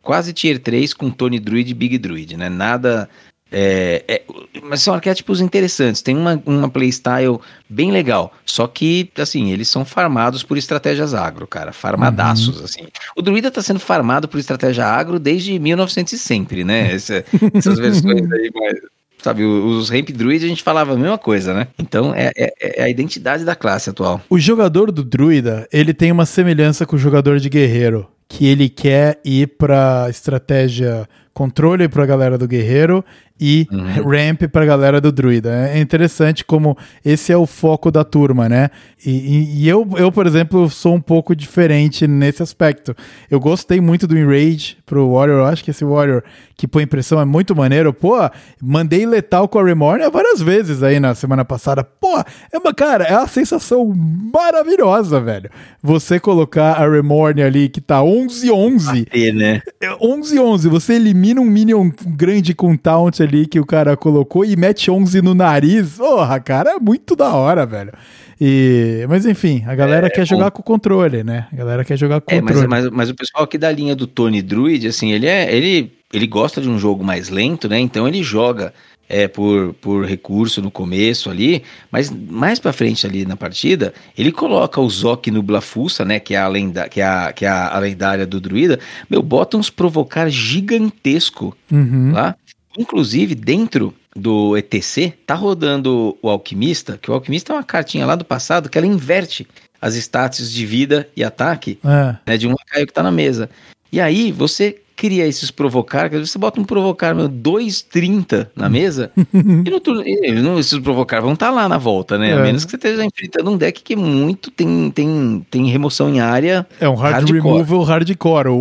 quase tier 3 com Tony Druid e Big Druid, né? Nada. é, é, mas são arquétipos interessantes. Tem uma, uma playstyle bem legal. Só que, assim, eles são farmados por estratégias agro, cara. Farmadaços, assim. O Druida tá sendo farmado por estratégia agro desde 1900 e sempre, né? Essa- essas versões aí, mais, sabe? Os Ramp Druid a gente falava a mesma coisa, né? Então é, é- é a identidade da classe atual. O jogador do druida, ele tem uma semelhança com o jogador de guerreiro, que ele quer ir pra estratégia controle pra galera do guerreiro e ramp pra galera do druida. É interessante como esse é o foco da turma, né? E, e- e eu, eu, por exemplo, sou um pouco diferente nesse aspecto. Eu gostei muito do Enrage pro Warrior. Eu acho que esse Warrior que põe impressão é muito maneiro. Pô, mandei letal com a Remornia várias vezes aí na semana passada. Pô, é uma, cara, é uma sensação maravilhosa, velho. Você colocar a Remornia ali que tá 11-11. E, né? É 11 11, você elimina um minion grande com taunt ali que o cara colocou e mete 11 no nariz. Porra, cara, é muito da hora, velho. E, mas enfim, a galera quer jogar com controle, né? A galera quer jogar com É, mas, controle. mas, mas o pessoal aqui da linha do Tony Druid, assim, ele é. Ele, ele gosta de um jogo mais lento, né? Então ele joga é, por, por recurso no começo ali, mas mais pra frente ali na partida, ele coloca o Zoc no Blafussa, né? Que é a, lenda, que é a, que é a, a lendária do druida. Meu, bota uns provocar gigantesco Uhum. lá. Inclusive, dentro do ETC, tá rodando o Alquimista, que o Alquimista é uma cartinha lá do passado que ela inverte as stats de vida e ataque É. né, de um lacaio que tá na mesa. E aí você cria esses provocar, que você bota um provocar, meu, 2,30 na mesa, [laughs] e no turno, e não- esses provocar vão estar lá na volta, né? É. A menos que você esteja enfrentando um deck que muito tem, tem, tem remoção em área É um hard Hardcore. removal hardcore. O,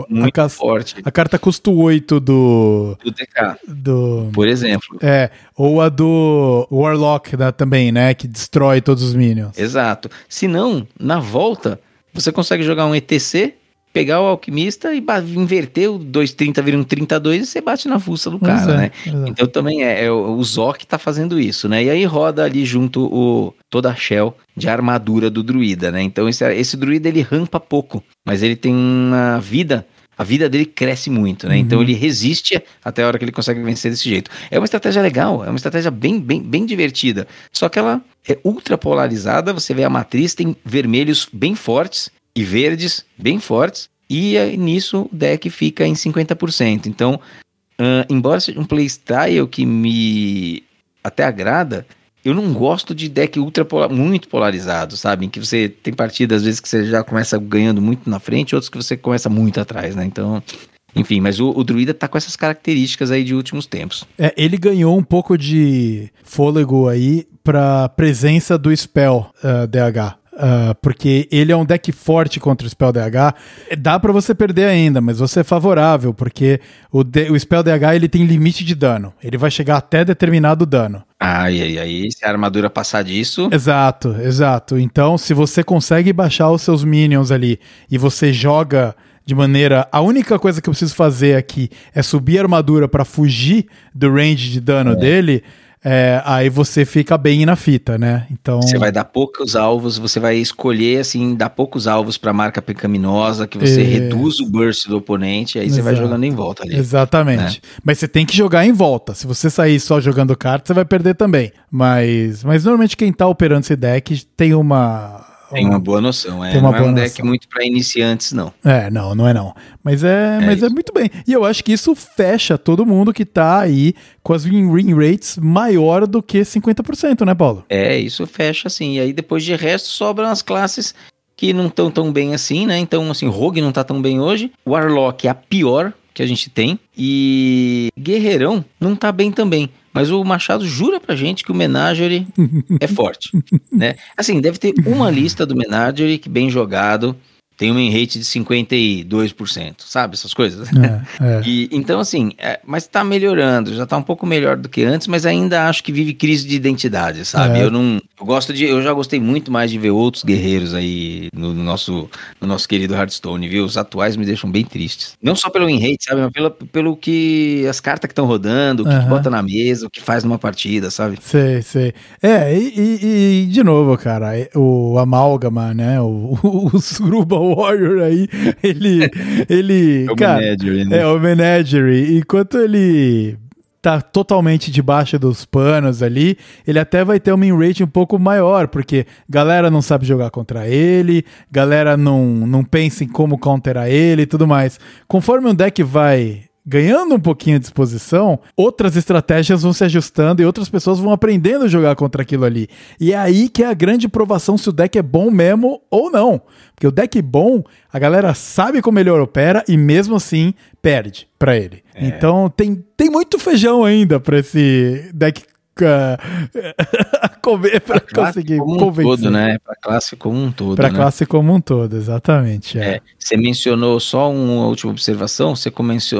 o- a, muito ca- forte a carta custa 8 do. do DK, do por exemplo. é, ou a do Warlock né, também, né? Que destrói todos os minions. Exato. Se não, na volta, você consegue jogar um ETC, pegar o alquimista e inverter o 2,30 vira um 32 e você bate na fuça do cara, Exato, né? exato. Então também é, é o Zoc tá fazendo isso, né? E aí roda ali junto o toda a shell de armadura do druida, né? Então esse, esse druida ele rampa pouco, mas ele tem uma vida, a vida dele cresce muito, né? Então ele resiste até a hora que ele consegue vencer desse jeito. É uma estratégia legal, é uma estratégia bem, bem, bem divertida. Só que ela é ultra polarizada, você vê a matriz tem vermelhos bem fortes e verdes bem fortes, e nisso o deck fica em 50%. Então, ah, embora seja um playstyle que me até agrada, eu não gosto de deck ultra pola- muito polarizado, sabe? Em que você tem partidas, às vezes, que você já começa ganhando muito na frente, outros que você começa muito atrás, né? Então, enfim, mas o, o Druida tá com essas características aí de últimos tempos. É, ele ganhou um pouco de fôlego aí pra presença do Spell ah, DH. Ah, porque ele é um deck forte contra o Spell DH. É, Dá pra você perder ainda, mas você é favorável, porque o, D- o Spell DH ele tem limite de dano. Ele vai chegar até determinado dano. Ai, ai, ai, se a armadura passar disso, Exato, exato. Então, se você consegue baixar os seus minions ali e você joga de maneira. A única coisa que eu preciso fazer aqui é subir a armadura pra fugir do range de dano dele. É, aí você fica bem na fita, né? Então. Você vai dar poucos alvos, você vai escolher, assim, dar poucos alvos pra marca pecaminosa, que você É. reduz o burst do oponente, aí você vai Exato. jogando em volta ali. Exatamente. Mas você tem que jogar em volta. Se você sair só jogando carta, você vai perder também. Mas, mas normalmente quem tá operando esse deck tem uma. Tem uma boa noção, é. Tem uma não é boa um deck noção. muito pra iniciantes, não. É, não, não é não. Mas é, mas é isso. muito bem. E eu acho que isso fecha todo mundo que tá aí com as win rates maior do que 50%, né, Paulo? É, isso fecha assim. E aí depois de resto sobram as classes que não estão tão bem assim, né? Então, assim, Rogue não tá tão bem hoje. Warlock é a pior que a gente tem. E Guerreirão não tá bem também. Mas o Machado jura pra gente que o Menagerie [laughs] é forte, né? Assim, deve ter uma lista do Menagerie que bem jogado tem um rate de 52%, sabe? Essas coisas. É, [laughs] é. E, então, assim, é, mas tá melhorando, já tá um pouco melhor do que antes, mas ainda acho que vive crise de identidade, sabe? É. Eu não. Eu gosto de. Eu já gostei muito mais de ver outros guerreiros aí no, no nosso, no nosso querido Hearthstone, viu? Os atuais me deixam bem tristes. Não só pelo win rate, sabe? Mas pelo, pelo que. As cartas que estão rodando, o que, que bota na mesa, o que faz numa partida, sabe? Sei, sei. É, e, e- e, de novo, cara, o Amálgama, né? O, [laughs] o, Suruba Warrior aí, [laughs] ele. ele cara, Menagerie, né? É, o Menagerie. Enquanto ele tá totalmente debaixo dos panos ali, ele até vai ter uma win rate um pouco maior, porque galera não sabe jogar contra ele, galera não, não pensa em como counterar ele e tudo mais. Conforme um deck vai ganhando um pouquinho de exposição, outras estratégias vão se ajustando e outras pessoas vão aprendendo a jogar contra aquilo ali. E é aí que é a grande provação se o deck é bom mesmo ou não. Porque o deck bom, a galera sabe como ele opera e mesmo assim perde para ele. É. Então tem, tem muito feijão ainda para esse deck [laughs] comer para conseguir como convencer. Um todo, né? Para classe como um todo. Para né? classe como um todo, exatamente. É. É, você mencionou só uma última observação. Você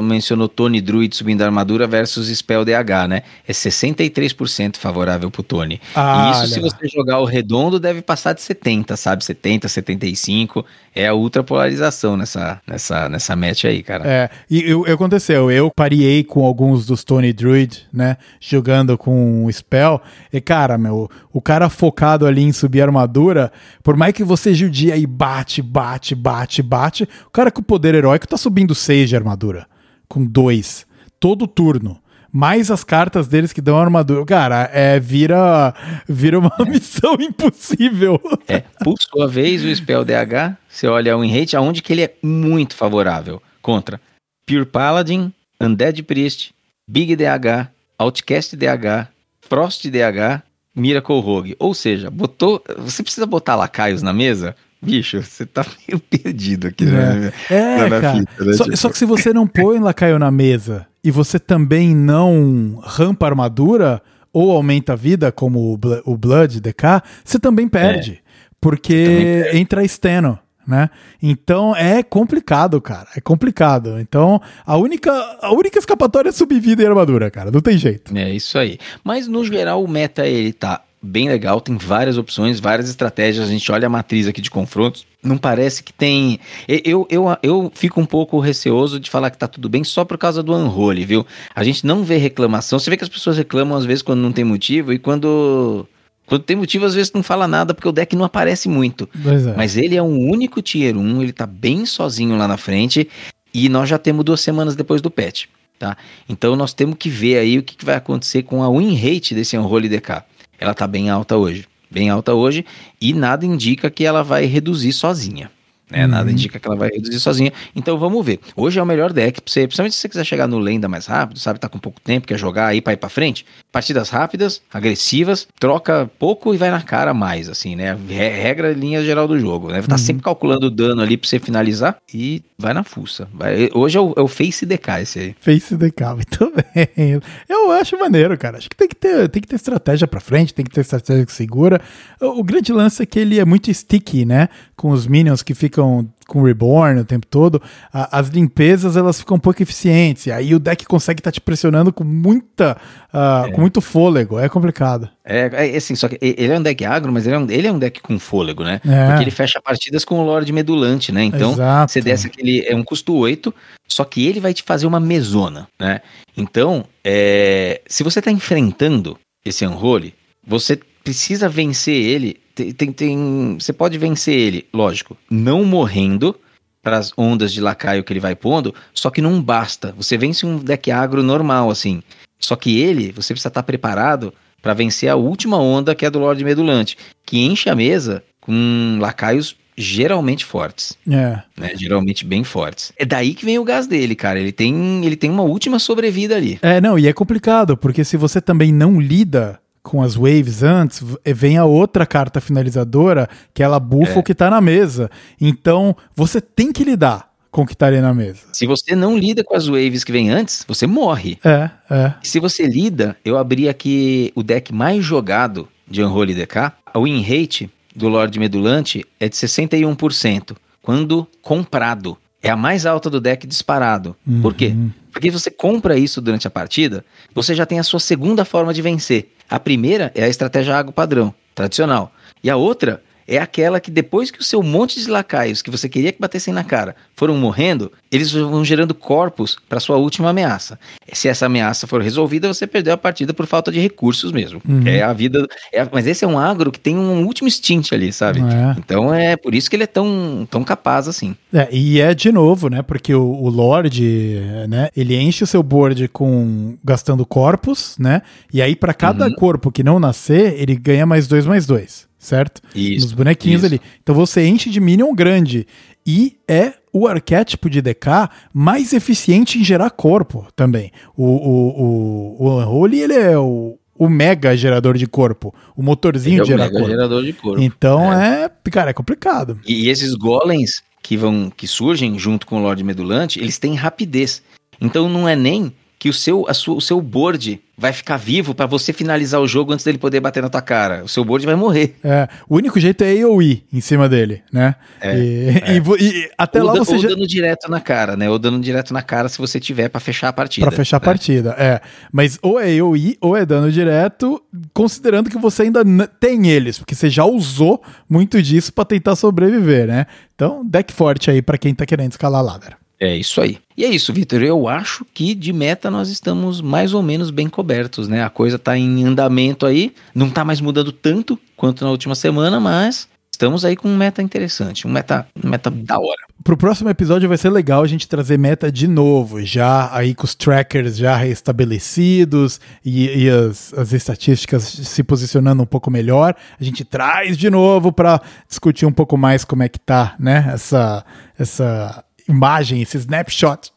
mencionou Tony Druid subindo a armadura versus Spell DH, né? É 63% favorável pro Tony. Ah, e isso, olha. se você jogar o redondo, deve passar de 70, sabe? 70, 75. É a ultra polarização nessa, nessa, nessa match aí, cara. É, e o aconteceu. Eu pariei com alguns dos Tony Druid, né? Jogando com spell. E, cara, meu, o cara focado ali em subir armadura, por mais que você judia aí bate, bate, bate, bate, o cara com poder heróico tá subindo 6 de armadura. Com 2. Todo turno mais as cartas deles que dão armadura. Cara, é, vira, vira uma é. [laughs] missão impossível. É, por sua vez, o Spell DH, você olha o win rate, aonde que ele é muito favorável contra Pure Paladin, Undead Priest, Big DH, Outcast DH, Frost DH, Miracle Rogue. Ou seja, botou. Você precisa botar lacaios na mesa? Bicho, você tá [laughs] meio perdido aqui, né? É, na, cara. Fita, né? só, tipo... só, que se você não põe lacaio na mesa e você também não rampa armadura ou aumenta a vida, como o Blood DK, você também perde. É. Porque entra Steno né? Então é complicado, cara. É complicado. Então a única, a única escapatória é subir vida e armadura, cara. Não tem jeito. É isso aí. Mas no geral o meta ele tá bem legal, tem várias opções, várias estratégias. A gente olha a matriz aqui de confrontos, não parece que tem. Eu, eu, eu fico um pouco receoso de falar que tá tudo bem só por causa do unroll, viu? A gente não vê reclamação. Você vê que as pessoas reclamam às vezes quando não tem motivo e quando quando tem motivo, às vezes não fala nada, porque o deck não aparece muito. É. Mas ele é um único tier 1, ele tá bem sozinho lá na frente. E nós já temos duas semanas depois do patch, tá? Então nós temos que ver aí o que, que vai acontecer com a win rate desse Unholy DK. Ela tá bem alta hoje. Bem alta hoje. E nada indica que ela vai reduzir sozinha. Né? Uhum. Nada indica que ela vai reduzir sozinha. Então vamos ver. Hoje é o melhor deck pra você, principalmente se você quiser chegar no lenda mais rápido, sabe? Tá com pouco tempo, quer jogar aí pra ir pra frente. Partidas rápidas, agressivas, troca pouco e vai na cara mais, assim, né? Regra linha geral do jogo, né? Tá uhum. sempre calculando o dano ali pra você finalizar e vai na fuça. Vai... Hoje é o, é o Face DK esse aí. Face DK, muito [laughs] bem. Eu acho maneiro, cara. Acho que tem que ter, tem que ter estratégia pra frente, tem que ter estratégia que segura. O, o grande lance é que ele é muito sticky, né? Com os minions que ficam ficam com Reborn o tempo todo, a, as limpezas elas ficam um pouco eficientes. E aí o deck consegue estar tá te pressionando com muita, uh, é. com muito fôlego. É complicado. É, é, assim, só que ele é um deck agro, mas ele é um, ele é um deck com fôlego, né? É. Porque ele fecha partidas com o Lorde Medulante, né? Então, Exato. você desce aquele. É um custo 8, só que ele vai te fazer uma mesona, né? Então, é, se você tá enfrentando esse Unholy, você precisa vencer ele tem, tem, tem, você pode vencer ele, lógico, não morrendo para as ondas de lacaio que ele vai pondo, só que não basta. Você vence um deck agro normal, assim. Só que ele, você precisa estar preparado para vencer a última onda, que é a do Lorde Medulante, que enche a mesa com lacaios geralmente fortes. É. Né? Geralmente bem fortes. É daí que vem o gás dele, cara. Ele tem, ele tem uma última sobrevida ali. É, não, e é complicado, porque se você também não lida com as waves antes, vem a outra carta finalizadora, que ela bufa é. o que tá na mesa. Então, você tem que lidar com o que tá ali na mesa. Se você não lida com as waves que vem antes, você morre. É, é. se você lida, eu abri aqui o deck mais jogado de Unholy DK. A win rate do Lorde Medulante é de 61%, quando comprado. É a mais alta do deck disparado. Uhum. Por quê? Porque você compra isso durante a partida, você já tem a sua segunda forma de vencer. A primeira é a estratégia água padrão, tradicional. E a outra é aquela que depois que o seu monte de lacaios que você queria que batessem na cara foram morrendo, eles vão gerando corpos para sua última ameaça. Se essa ameaça for resolvida, você perdeu a partida por falta de recursos mesmo. Uhum. É a vida. É, mas esse é um agro que tem um último stint ali, sabe? É. Então é por isso que ele é tão, tão capaz assim. É, e é de novo, né? Porque o, o Lorde, né? Ele enche o seu board com gastando corpos, né? E aí para cada uhum. corpo que não nascer, ele ganha mais dois mais dois certo? Isso, Nos bonequinhos isso. ali. Então você enche de Minion grande. E é o arquétipo de DK mais eficiente em gerar corpo também. O, o, o, o Unholy, ele é o, o mega gerador de corpo. O motorzinho Ele é de o gerar mega corpo. gerador de corpo. Então é. Cara, é complicado. E, e esses golems que vão que surgem junto com o Lorde Medulante, eles têm rapidez. Então não é nem que o seu, a sua, o seu board vai ficar vivo pra você finalizar o jogo antes dele poder bater na tua cara. O seu board vai morrer. É, o único jeito é AOE em cima dele, né? É, e, e vo- e até ou, lá você ou já. dando direto na cara, né? Ou dando direto na cara se você tiver pra fechar a partida. Pra fechar a né? partida, é. Mas ou é AOE ou é dano direto, considerando que você ainda tem eles, porque você já usou muito disso pra tentar sobreviver, né? Então, deck forte aí pra quem tá querendo escalar a ladder. É isso aí. E é isso, Vitor. Eu acho que de meta nós estamos mais ou menos bem cobertos, né? A coisa tá em andamento aí, não tá mais mudando tanto quanto na última semana, mas estamos aí com um meta interessante, um meta, um meta da hora. Pro próximo episódio vai ser legal a gente trazer meta de novo, já aí com os trackers já restabelecidos e, e as, as estatísticas se posicionando um pouco melhor. A gente traz de novo pra discutir um pouco mais como é que tá, né? Essa, essa imagem, esse snapshot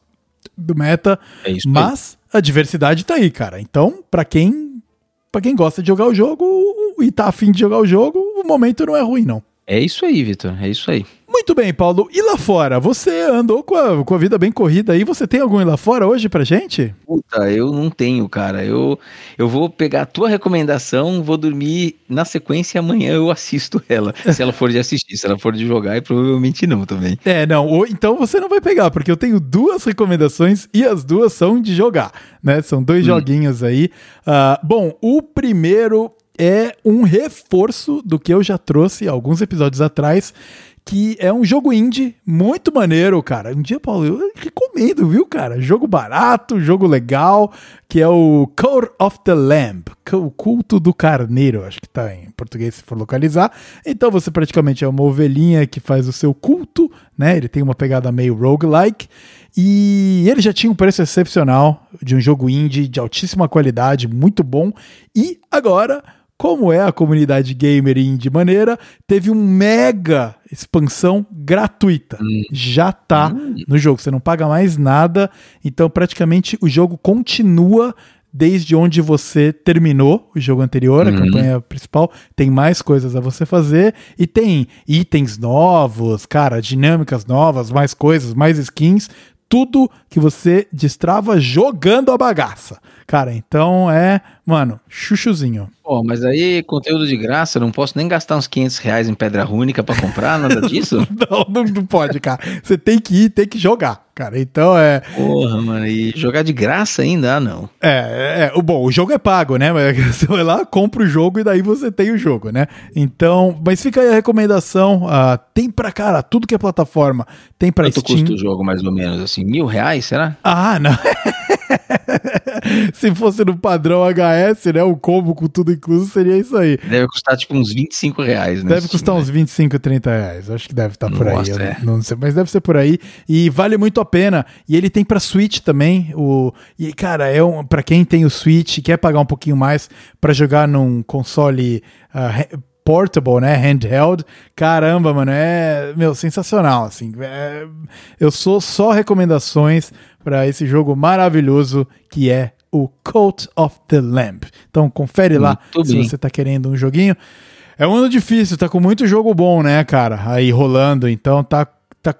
do meta. É isso aí. Mas a diversidade tá aí, cara. Então, pra quem, pra quem gosta de jogar o jogo e tá afim de jogar o jogo, o momento não é ruim, não. É isso aí, Vitor. É isso aí. Muito bem, Paulo. E lá fora? Você andou com a, com a vida bem corrida aí. Você tem algum ir lá fora hoje pra gente? Puta, eu não tenho, cara. Eu, eu vou pegar a tua recomendação, vou dormir na sequência e amanhã eu assisto ela. [laughs] Se ela for de assistir, se ela for de jogar, e provavelmente não também. É, não. ou- então você não vai pegar, porque eu tenho duas recomendações e as duas são de jogar, né? São dois joguinhos aí. Ah, bom, o primeiro é um reforço do que eu já trouxe alguns episódios atrás. Que é um jogo indie muito maneiro, cara. Um dia, Paulo, eu recomendo, viu, cara? Jogo barato, jogo legal, que é o Code of the Lamb, o culto do carneiro, acho que tá em português se for localizar. Então você praticamente é uma ovelhinha que faz o seu culto, né? Ele tem uma pegada meio roguelike. E ele já tinha um preço excepcional de um jogo indie de altíssima qualidade, muito bom. E agora, como é a comunidade gamer indie maneira, teve um mega expansão gratuita. Já tá no jogo, você não paga mais nada, então praticamente o jogo continua desde onde você terminou o jogo anterior, a campanha principal, tem mais coisas a você fazer e tem itens novos, cara, dinâmicas novas, mais coisas, mais skins, tudo que você destrava jogando a bagaça. Cara, então é, mano, chuchuzinho. Pô, mas aí, conteúdo de graça, eu não posso nem gastar uns 500 reais em pedra rúnica pra comprar, nada disso? [laughs] Não, não, não pode, cara. Você tem que ir, tem que jogar, cara. Então é. Porra, mano, e jogar de graça ainda? Ah, não. É, é, o bom, o jogo é pago, né? Mas [laughs] Você vai lá, compra o jogo e daí você tem o jogo, né? Então, mas fica aí a recomendação. ah, tem pra cara, tudo que é plataforma, tem pra Quanto Steam. custa o jogo, mais ou menos? Assim, mil reais, será? Ah, não. [laughs] [laughs] Se fosse no padrão HS, né? O combo com tudo incluso seria isso aí. Deve custar tipo uns 25 reais, né? Deve custar uns 25, 30 reais. Acho que deve estar por Nossa, aí. é. não, não sei, mas deve ser por aí. E vale muito a pena. E ele tem pra Switch também. O, e, cara, é um, pra quem tem o Switch e quer pagar um pouquinho mais pra jogar num console ha- portable, né? Handheld. Caramba, mano, é, meu, sensacional, assim. É- eu sou só recomendações pra esse jogo maravilhoso que é o Coat of the Lamb. Então confere lá Muito se bem. você tá querendo um joguinho. É um ano difícil, tá com muito jogo bom, né, cara? Aí rolando, então tá, tá,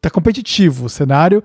tá competitivo o cenário.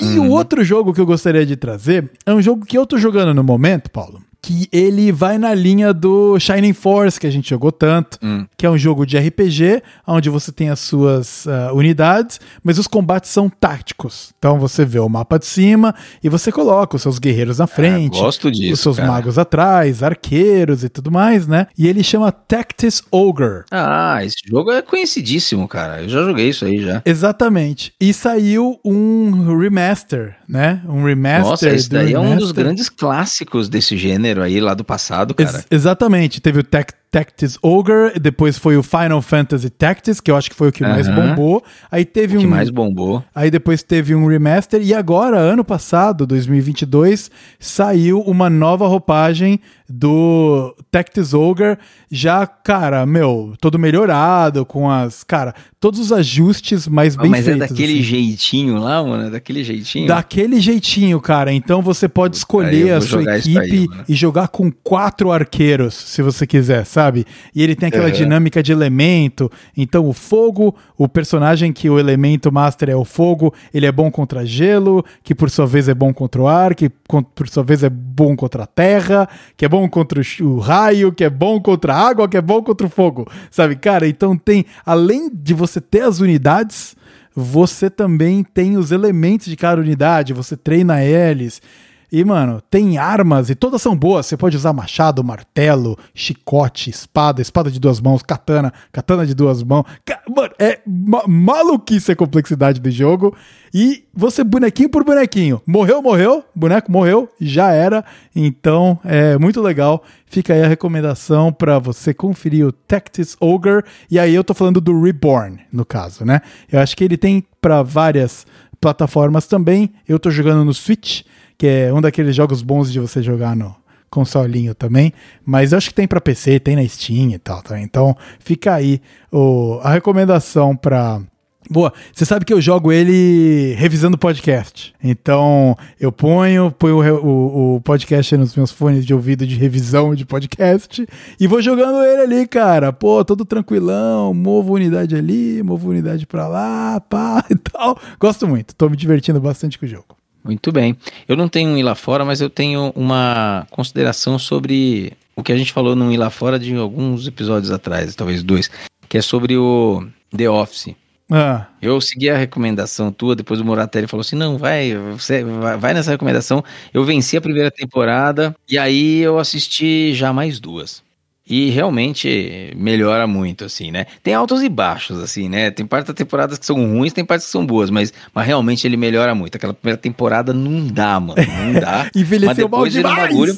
E o outro jogo que eu gostaria de trazer é um jogo que eu tô jogando no momento, Paulo. Que ele vai na linha do Shining Force, que a gente jogou tanto, que é um jogo de RPG, onde você tem as suas ah, unidades, mas os combates são táticos. Então você vê o mapa de cima e você coloca os seus guerreiros na frente, gosto disso, os seus cara. magos atrás, arqueiros e tudo mais, né? E ele chama Tactis Ogre. Ah, esse jogo é conhecidíssimo, cara. Eu já joguei isso aí já. Exatamente. E saiu um remaster, né? Um remaster. Nossa, esse do daí é um dos grandes clássicos desse gênero aí lá do passado, Ex- cara. exatamente. Teve o Tac Tactics Ogre, depois foi o Final Fantasy Tactics, que eu acho que foi o que mais Aham. bombou. Aí teve O que um mais bombou. Aí depois teve um remaster e agora, ano passado, 2022, saiu uma nova roupagem do Tactics Ogre, já, cara, meu, todo melhorado, com as, cara, todos os ajustes mais Ah, bem mas feitos. é daquele assim. jeitinho lá, mano? É daquele jeitinho? Daquele jeitinho, cara. Então você pode Aí escolher eu a sua equipe aí, e jogar com quatro arqueiros, se você quiser, sabe? E ele tem aquela Uhum. dinâmica de elemento. Então o fogo, o personagem que o elemento master é o fogo, ele é bom contra gelo, que por sua vez é bom contra o ar, que por sua vez é bom contra a terra, que é bom contra o raio, que é bom contra a água, que é bom contra o fogo, sabe? Cara, então tem, além de você ter as unidades, você também tem os elementos de cada unidade, você treina eles. E, mano, tem armas e todas são boas. Você pode usar machado, martelo, chicote, espada, espada de duas mãos, katana, katana de duas mãos. Mano, é ma maluquice a complexidade do jogo. E você, bonequinho por bonequinho. Morreu, morreu, boneco morreu, já era. Então, é muito legal. Fica aí a recomendação pra você conferir o Tactics Ogre. E aí eu tô falando do Reborn, no caso, né? Eu acho que ele tem pra várias plataformas também. Eu tô jogando no Switch, que é um daqueles jogos bons de você jogar no consolinho também, mas eu acho que tem pra PC, tem na Steam e tal, tá? Então, fica aí o, a recomendação pra Boa, você sabe que eu jogo ele revisando podcast. Então, eu ponho, ponho o, o- o podcast nos meus fones de ouvido de revisão de podcast e vou jogando ele ali, cara. Pô, todo tranquilão, movo unidade ali, movo unidade pra lá, pá [laughs] e tal. Gosto muito, tô me divertindo bastante com o jogo. Muito bem. Eu não tenho um ir lá fora, mas eu tenho uma consideração sobre o que a gente falou no ir lá fora de alguns episódios atrás, talvez dois, que é sobre o The Office. Ah, Eu segui a recomendação tua, depois o Moratelli falou assim: não, vai, você vai, vai nessa recomendação. Eu venci a primeira temporada e aí eu assisti já mais duas. E realmente melhora muito, assim, né? Tem altos e baixos, assim, né? Tem partes da temporada que são ruins, tem partes que são boas, mas, mas realmente ele melhora muito. Aquela primeira temporada não dá, mano. Não dá. [laughs] envelheceu mal depois um demais. bagulho.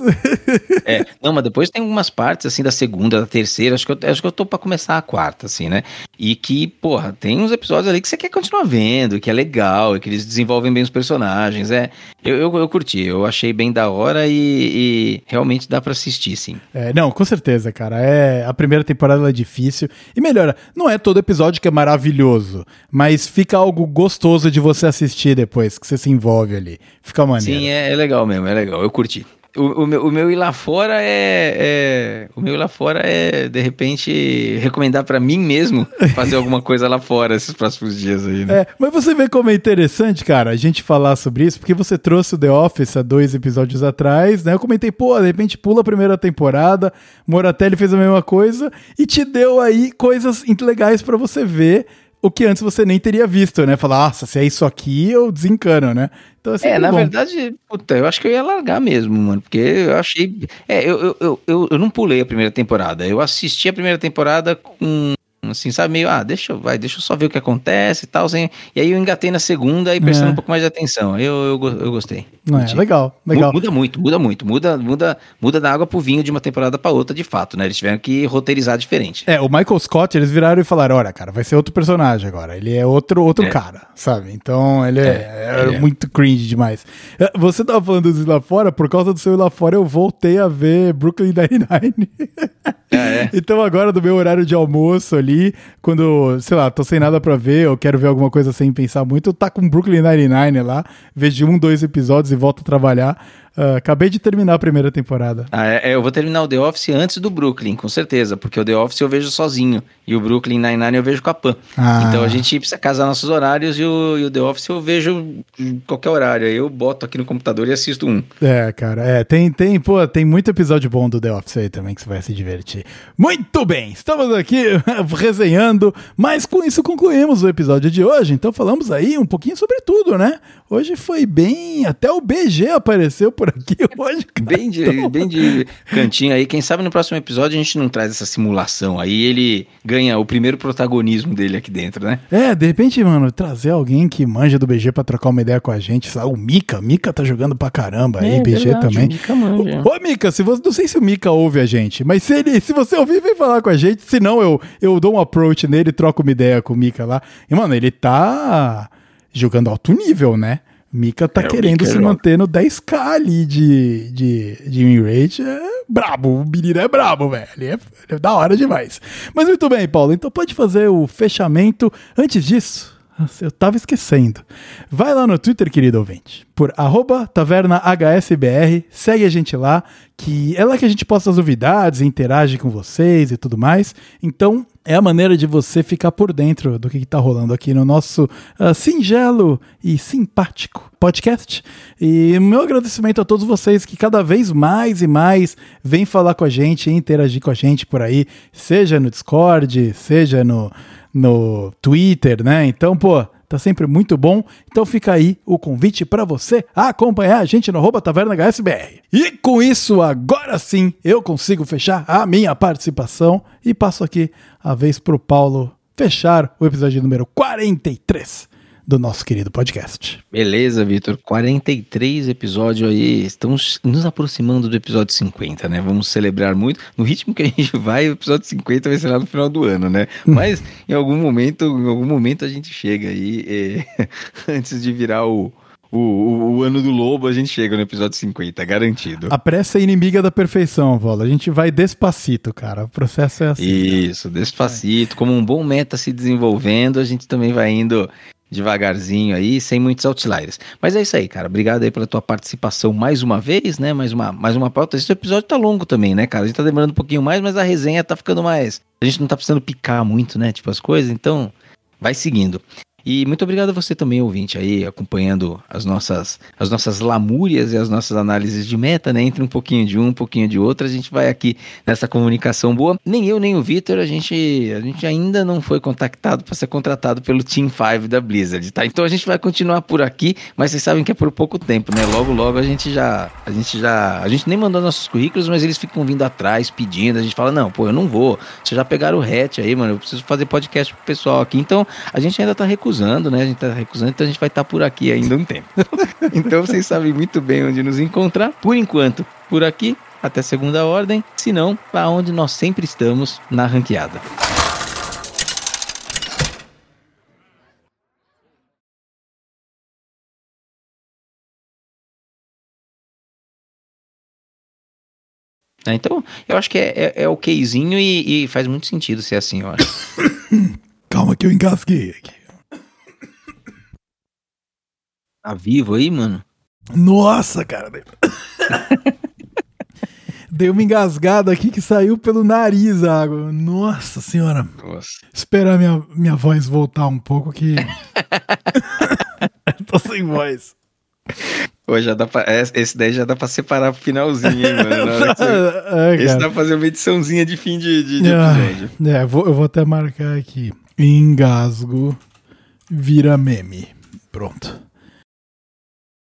É, não, mas depois tem algumas partes, assim, da segunda, da terceira, acho que eu, acho que eu tô pra começar a quarta, assim, né? E que, porra, tem uns episódios ali que você quer continuar vendo, que é legal, e que eles desenvolvem bem os personagens, é. Eu, eu, eu curti, eu achei bem da hora e, e realmente dá pra assistir, sim. É, não, com certeza, cara. É, a primeira temporada é difícil. E melhora, não é todo episódio que é maravilhoso, mas fica algo gostoso de você assistir depois, que você se envolve ali. Fica maneiro. Sim, é, é legal mesmo, é legal, eu curti. O, o meu, o meu ir lá fora é, é- O meu ir lá fora é, de repente, recomendar pra mim mesmo [laughs] fazer alguma coisa lá fora esses próximos dias aí, né? É, mas você vê como é interessante, cara, a gente falar sobre isso, porque você trouxe o The Office há dois episódios atrás, né? Eu comentei, pô, de repente pula a primeira temporada, Moratelli fez a mesma coisa e te deu aí coisas legais pra você ver. O que antes você nem teria visto, né? Falar, nossa, se é isso aqui, eu desencano, né? Então É, sempre na bom. verdade, puta, eu acho que eu ia largar mesmo, mano, porque eu achei. É, eu, eu, eu, eu, eu não pulei a primeira temporada. Eu assisti a primeira temporada com. Assim, sabe, meio, ah, deixa eu, vai, deixa eu só ver o que acontece e tal. E aí eu engatei na segunda e prestando É. um pouco mais de atenção. Eu, eu, eu gostei. É, legal, legal. Mu- Muda muito, muda muito. Muda, muda, muda da água pro vinho de uma temporada pra outra, de fato, né? Eles tiveram que roteirizar diferente. É, o Michael Scott, eles viraram e falaram: olha, cara, vai ser outro personagem agora. Ele é outro, outro É. cara, sabe? Então ele é, é ele é. muito cringe demais. É, Você tava falando dos ir lá fora, por causa do seu ir lá fora, eu voltei a ver Brooklyn Nine-Nine. é. [laughs] Então agora, do meu horário de almoço ali, quando, sei lá, tô sem nada pra ver, eu quero ver alguma coisa sem pensar muito, tá com Brooklyn Nine-Nine lá, vejo um, dois episódios e volto a trabalhar. Ah, acabei de terminar a primeira temporada. Ah, é, é, eu vou terminar o The Office antes do Brooklyn, com certeza, porque o The Office eu vejo sozinho e o Brooklyn Nine-Nine eu vejo com a Pan. Ah. Então a gente precisa casar nossos horários e o, e o The Office eu vejo qualquer horário. Aí eu boto aqui no computador e assisto um. É, cara, é, tem, tem, pô, tem muito episódio bom do The Office aí também que você vai se divertir. Muito bem, estamos aqui [laughs] resenhando, mas com isso concluímos o episódio de hoje, então falamos aí um pouquinho sobre tudo, né? Hoje foi bem, até o BG apareceu por por aqui hoje, cara. Bem de, bem de cantinho aí. Quem sabe no próximo episódio a gente não traz essa simulação aí. Ele ganha o primeiro protagonismo dele aqui dentro, né? É, de repente, mano, trazer alguém que manja do BG pra trocar uma ideia com a gente. O Mika, Mika tá jogando pra caramba aí, É BG verdade, também. o Mika manja. Ô, Mika, se você, não sei se o Mika ouve a gente, mas se ele, se você ouvir, vem falar com a gente. Se não, eu, eu dou um approach nele, troco uma ideia com o Mika lá. E, mano, ele tá jogando alto nível, né? Mika tá É, querendo Mika se joga. manter no 10k ali de, de, de win rate. É brabo, o menino é brabo, velho. Ele é, ele é da hora demais. Mas muito bem, Paulo. Então pode fazer o fechamento. Antes disso, eu tava esquecendo. Vai lá no Twitter, querido ouvinte, por tavernahsbr, segue a gente lá, que é lá que a gente posta as novidades, interage com vocês e tudo mais. Então, é a maneira de você ficar por dentro do que, que tá rolando aqui no nosso ah, singelo e simpático podcast. E meu agradecimento a todos vocês que cada vez mais e mais vêm falar com a gente, interagir com a gente por aí, seja no Discord, seja no, no Twitter, né? Então, pô, tá sempre muito bom. Então fica aí o convite para você acompanhar a gente no arroba Taverna HSBR. E com isso, agora sim, eu consigo fechar a minha participação e passo aqui a vez pro Paulo fechar o episódio número 43 do nosso querido podcast. Beleza, Vitor. 43 episódios aí. Estamos nos aproximando do episódio 50, né? Vamos celebrar muito. No ritmo que a gente vai, o episódio 50 vai ser lá no final do ano, né? Mas em algum momento, em algum momento a gente chega aí. [laughs] eh, antes de virar o, o, o- o ano do lobo, a gente chega no episódio 50, garantido. A pressa é inimiga da perfeição, Vola. A gente vai despacito, cara. O processo é assim. Isso, despacito. Como um bom meta se desenvolvendo, a gente também vai indo devagarzinho aí, sem muitos outliers. Mas é isso aí, cara. Obrigado aí pela tua participação mais uma vez, né? Mais uma, mais uma pauta. Esse episódio tá longo também, né, cara? A gente tá demorando um pouquinho mais, mas a resenha tá ficando mais. A gente não tá precisando picar muito, né? Tipo as coisas, então vai seguindo. E muito obrigado a você também, ouvinte, aí, acompanhando as nossas, as nossas lamúrias e as nossas análises de meta, né? Entre um pouquinho de um, um pouquinho de outro, a gente vai aqui nessa comunicação boa. Nem eu, nem o Vitor, a gente, a gente ainda não foi contactado para ser contratado pelo Team 5 da Blizzard, tá? Então a gente vai continuar por aqui, mas vocês sabem que é por pouco tempo, né? Logo, logo a gente já, a gente já, a gente nem mandou nossos currículos, mas eles ficam vindo atrás, pedindo, a gente fala, não, pô, eu não vou, vocês já pegaram o hatch aí, mano, eu preciso fazer podcast pro pessoal aqui, então a gente ainda tá recusando, né? A gente tá recusando, então a gente vai estar por aqui ainda um tempo. [laughs] então vocês sabem muito bem onde nos encontrar. Por enquanto, por aqui, até segunda ordem. Se não, para onde nós sempre estamos na ranqueada. Né, Então, eu acho que é, é, é okzinho e, e faz muito sentido ser assim, acho. [coughs] Calma que eu engasguei aqui. Tá vivo aí, mano? Nossa, cara. dei- [laughs] Deu uma engasgada aqui que saiu pelo nariz a água. Nossa senhora. Nossa. Esperar minha, minha voz voltar um pouco que. [laughs] Tô sem voz. Pô, já dá pra, esse esse daí já dá pra separar pro finalzinho, hein, mano? Você- [laughs] É, Esse dá pra fazer uma ediçãozinha de fim de, de, de Ah, episódio. É, vou- eu vou até marcar aqui. Engasgo vira meme. Pronto.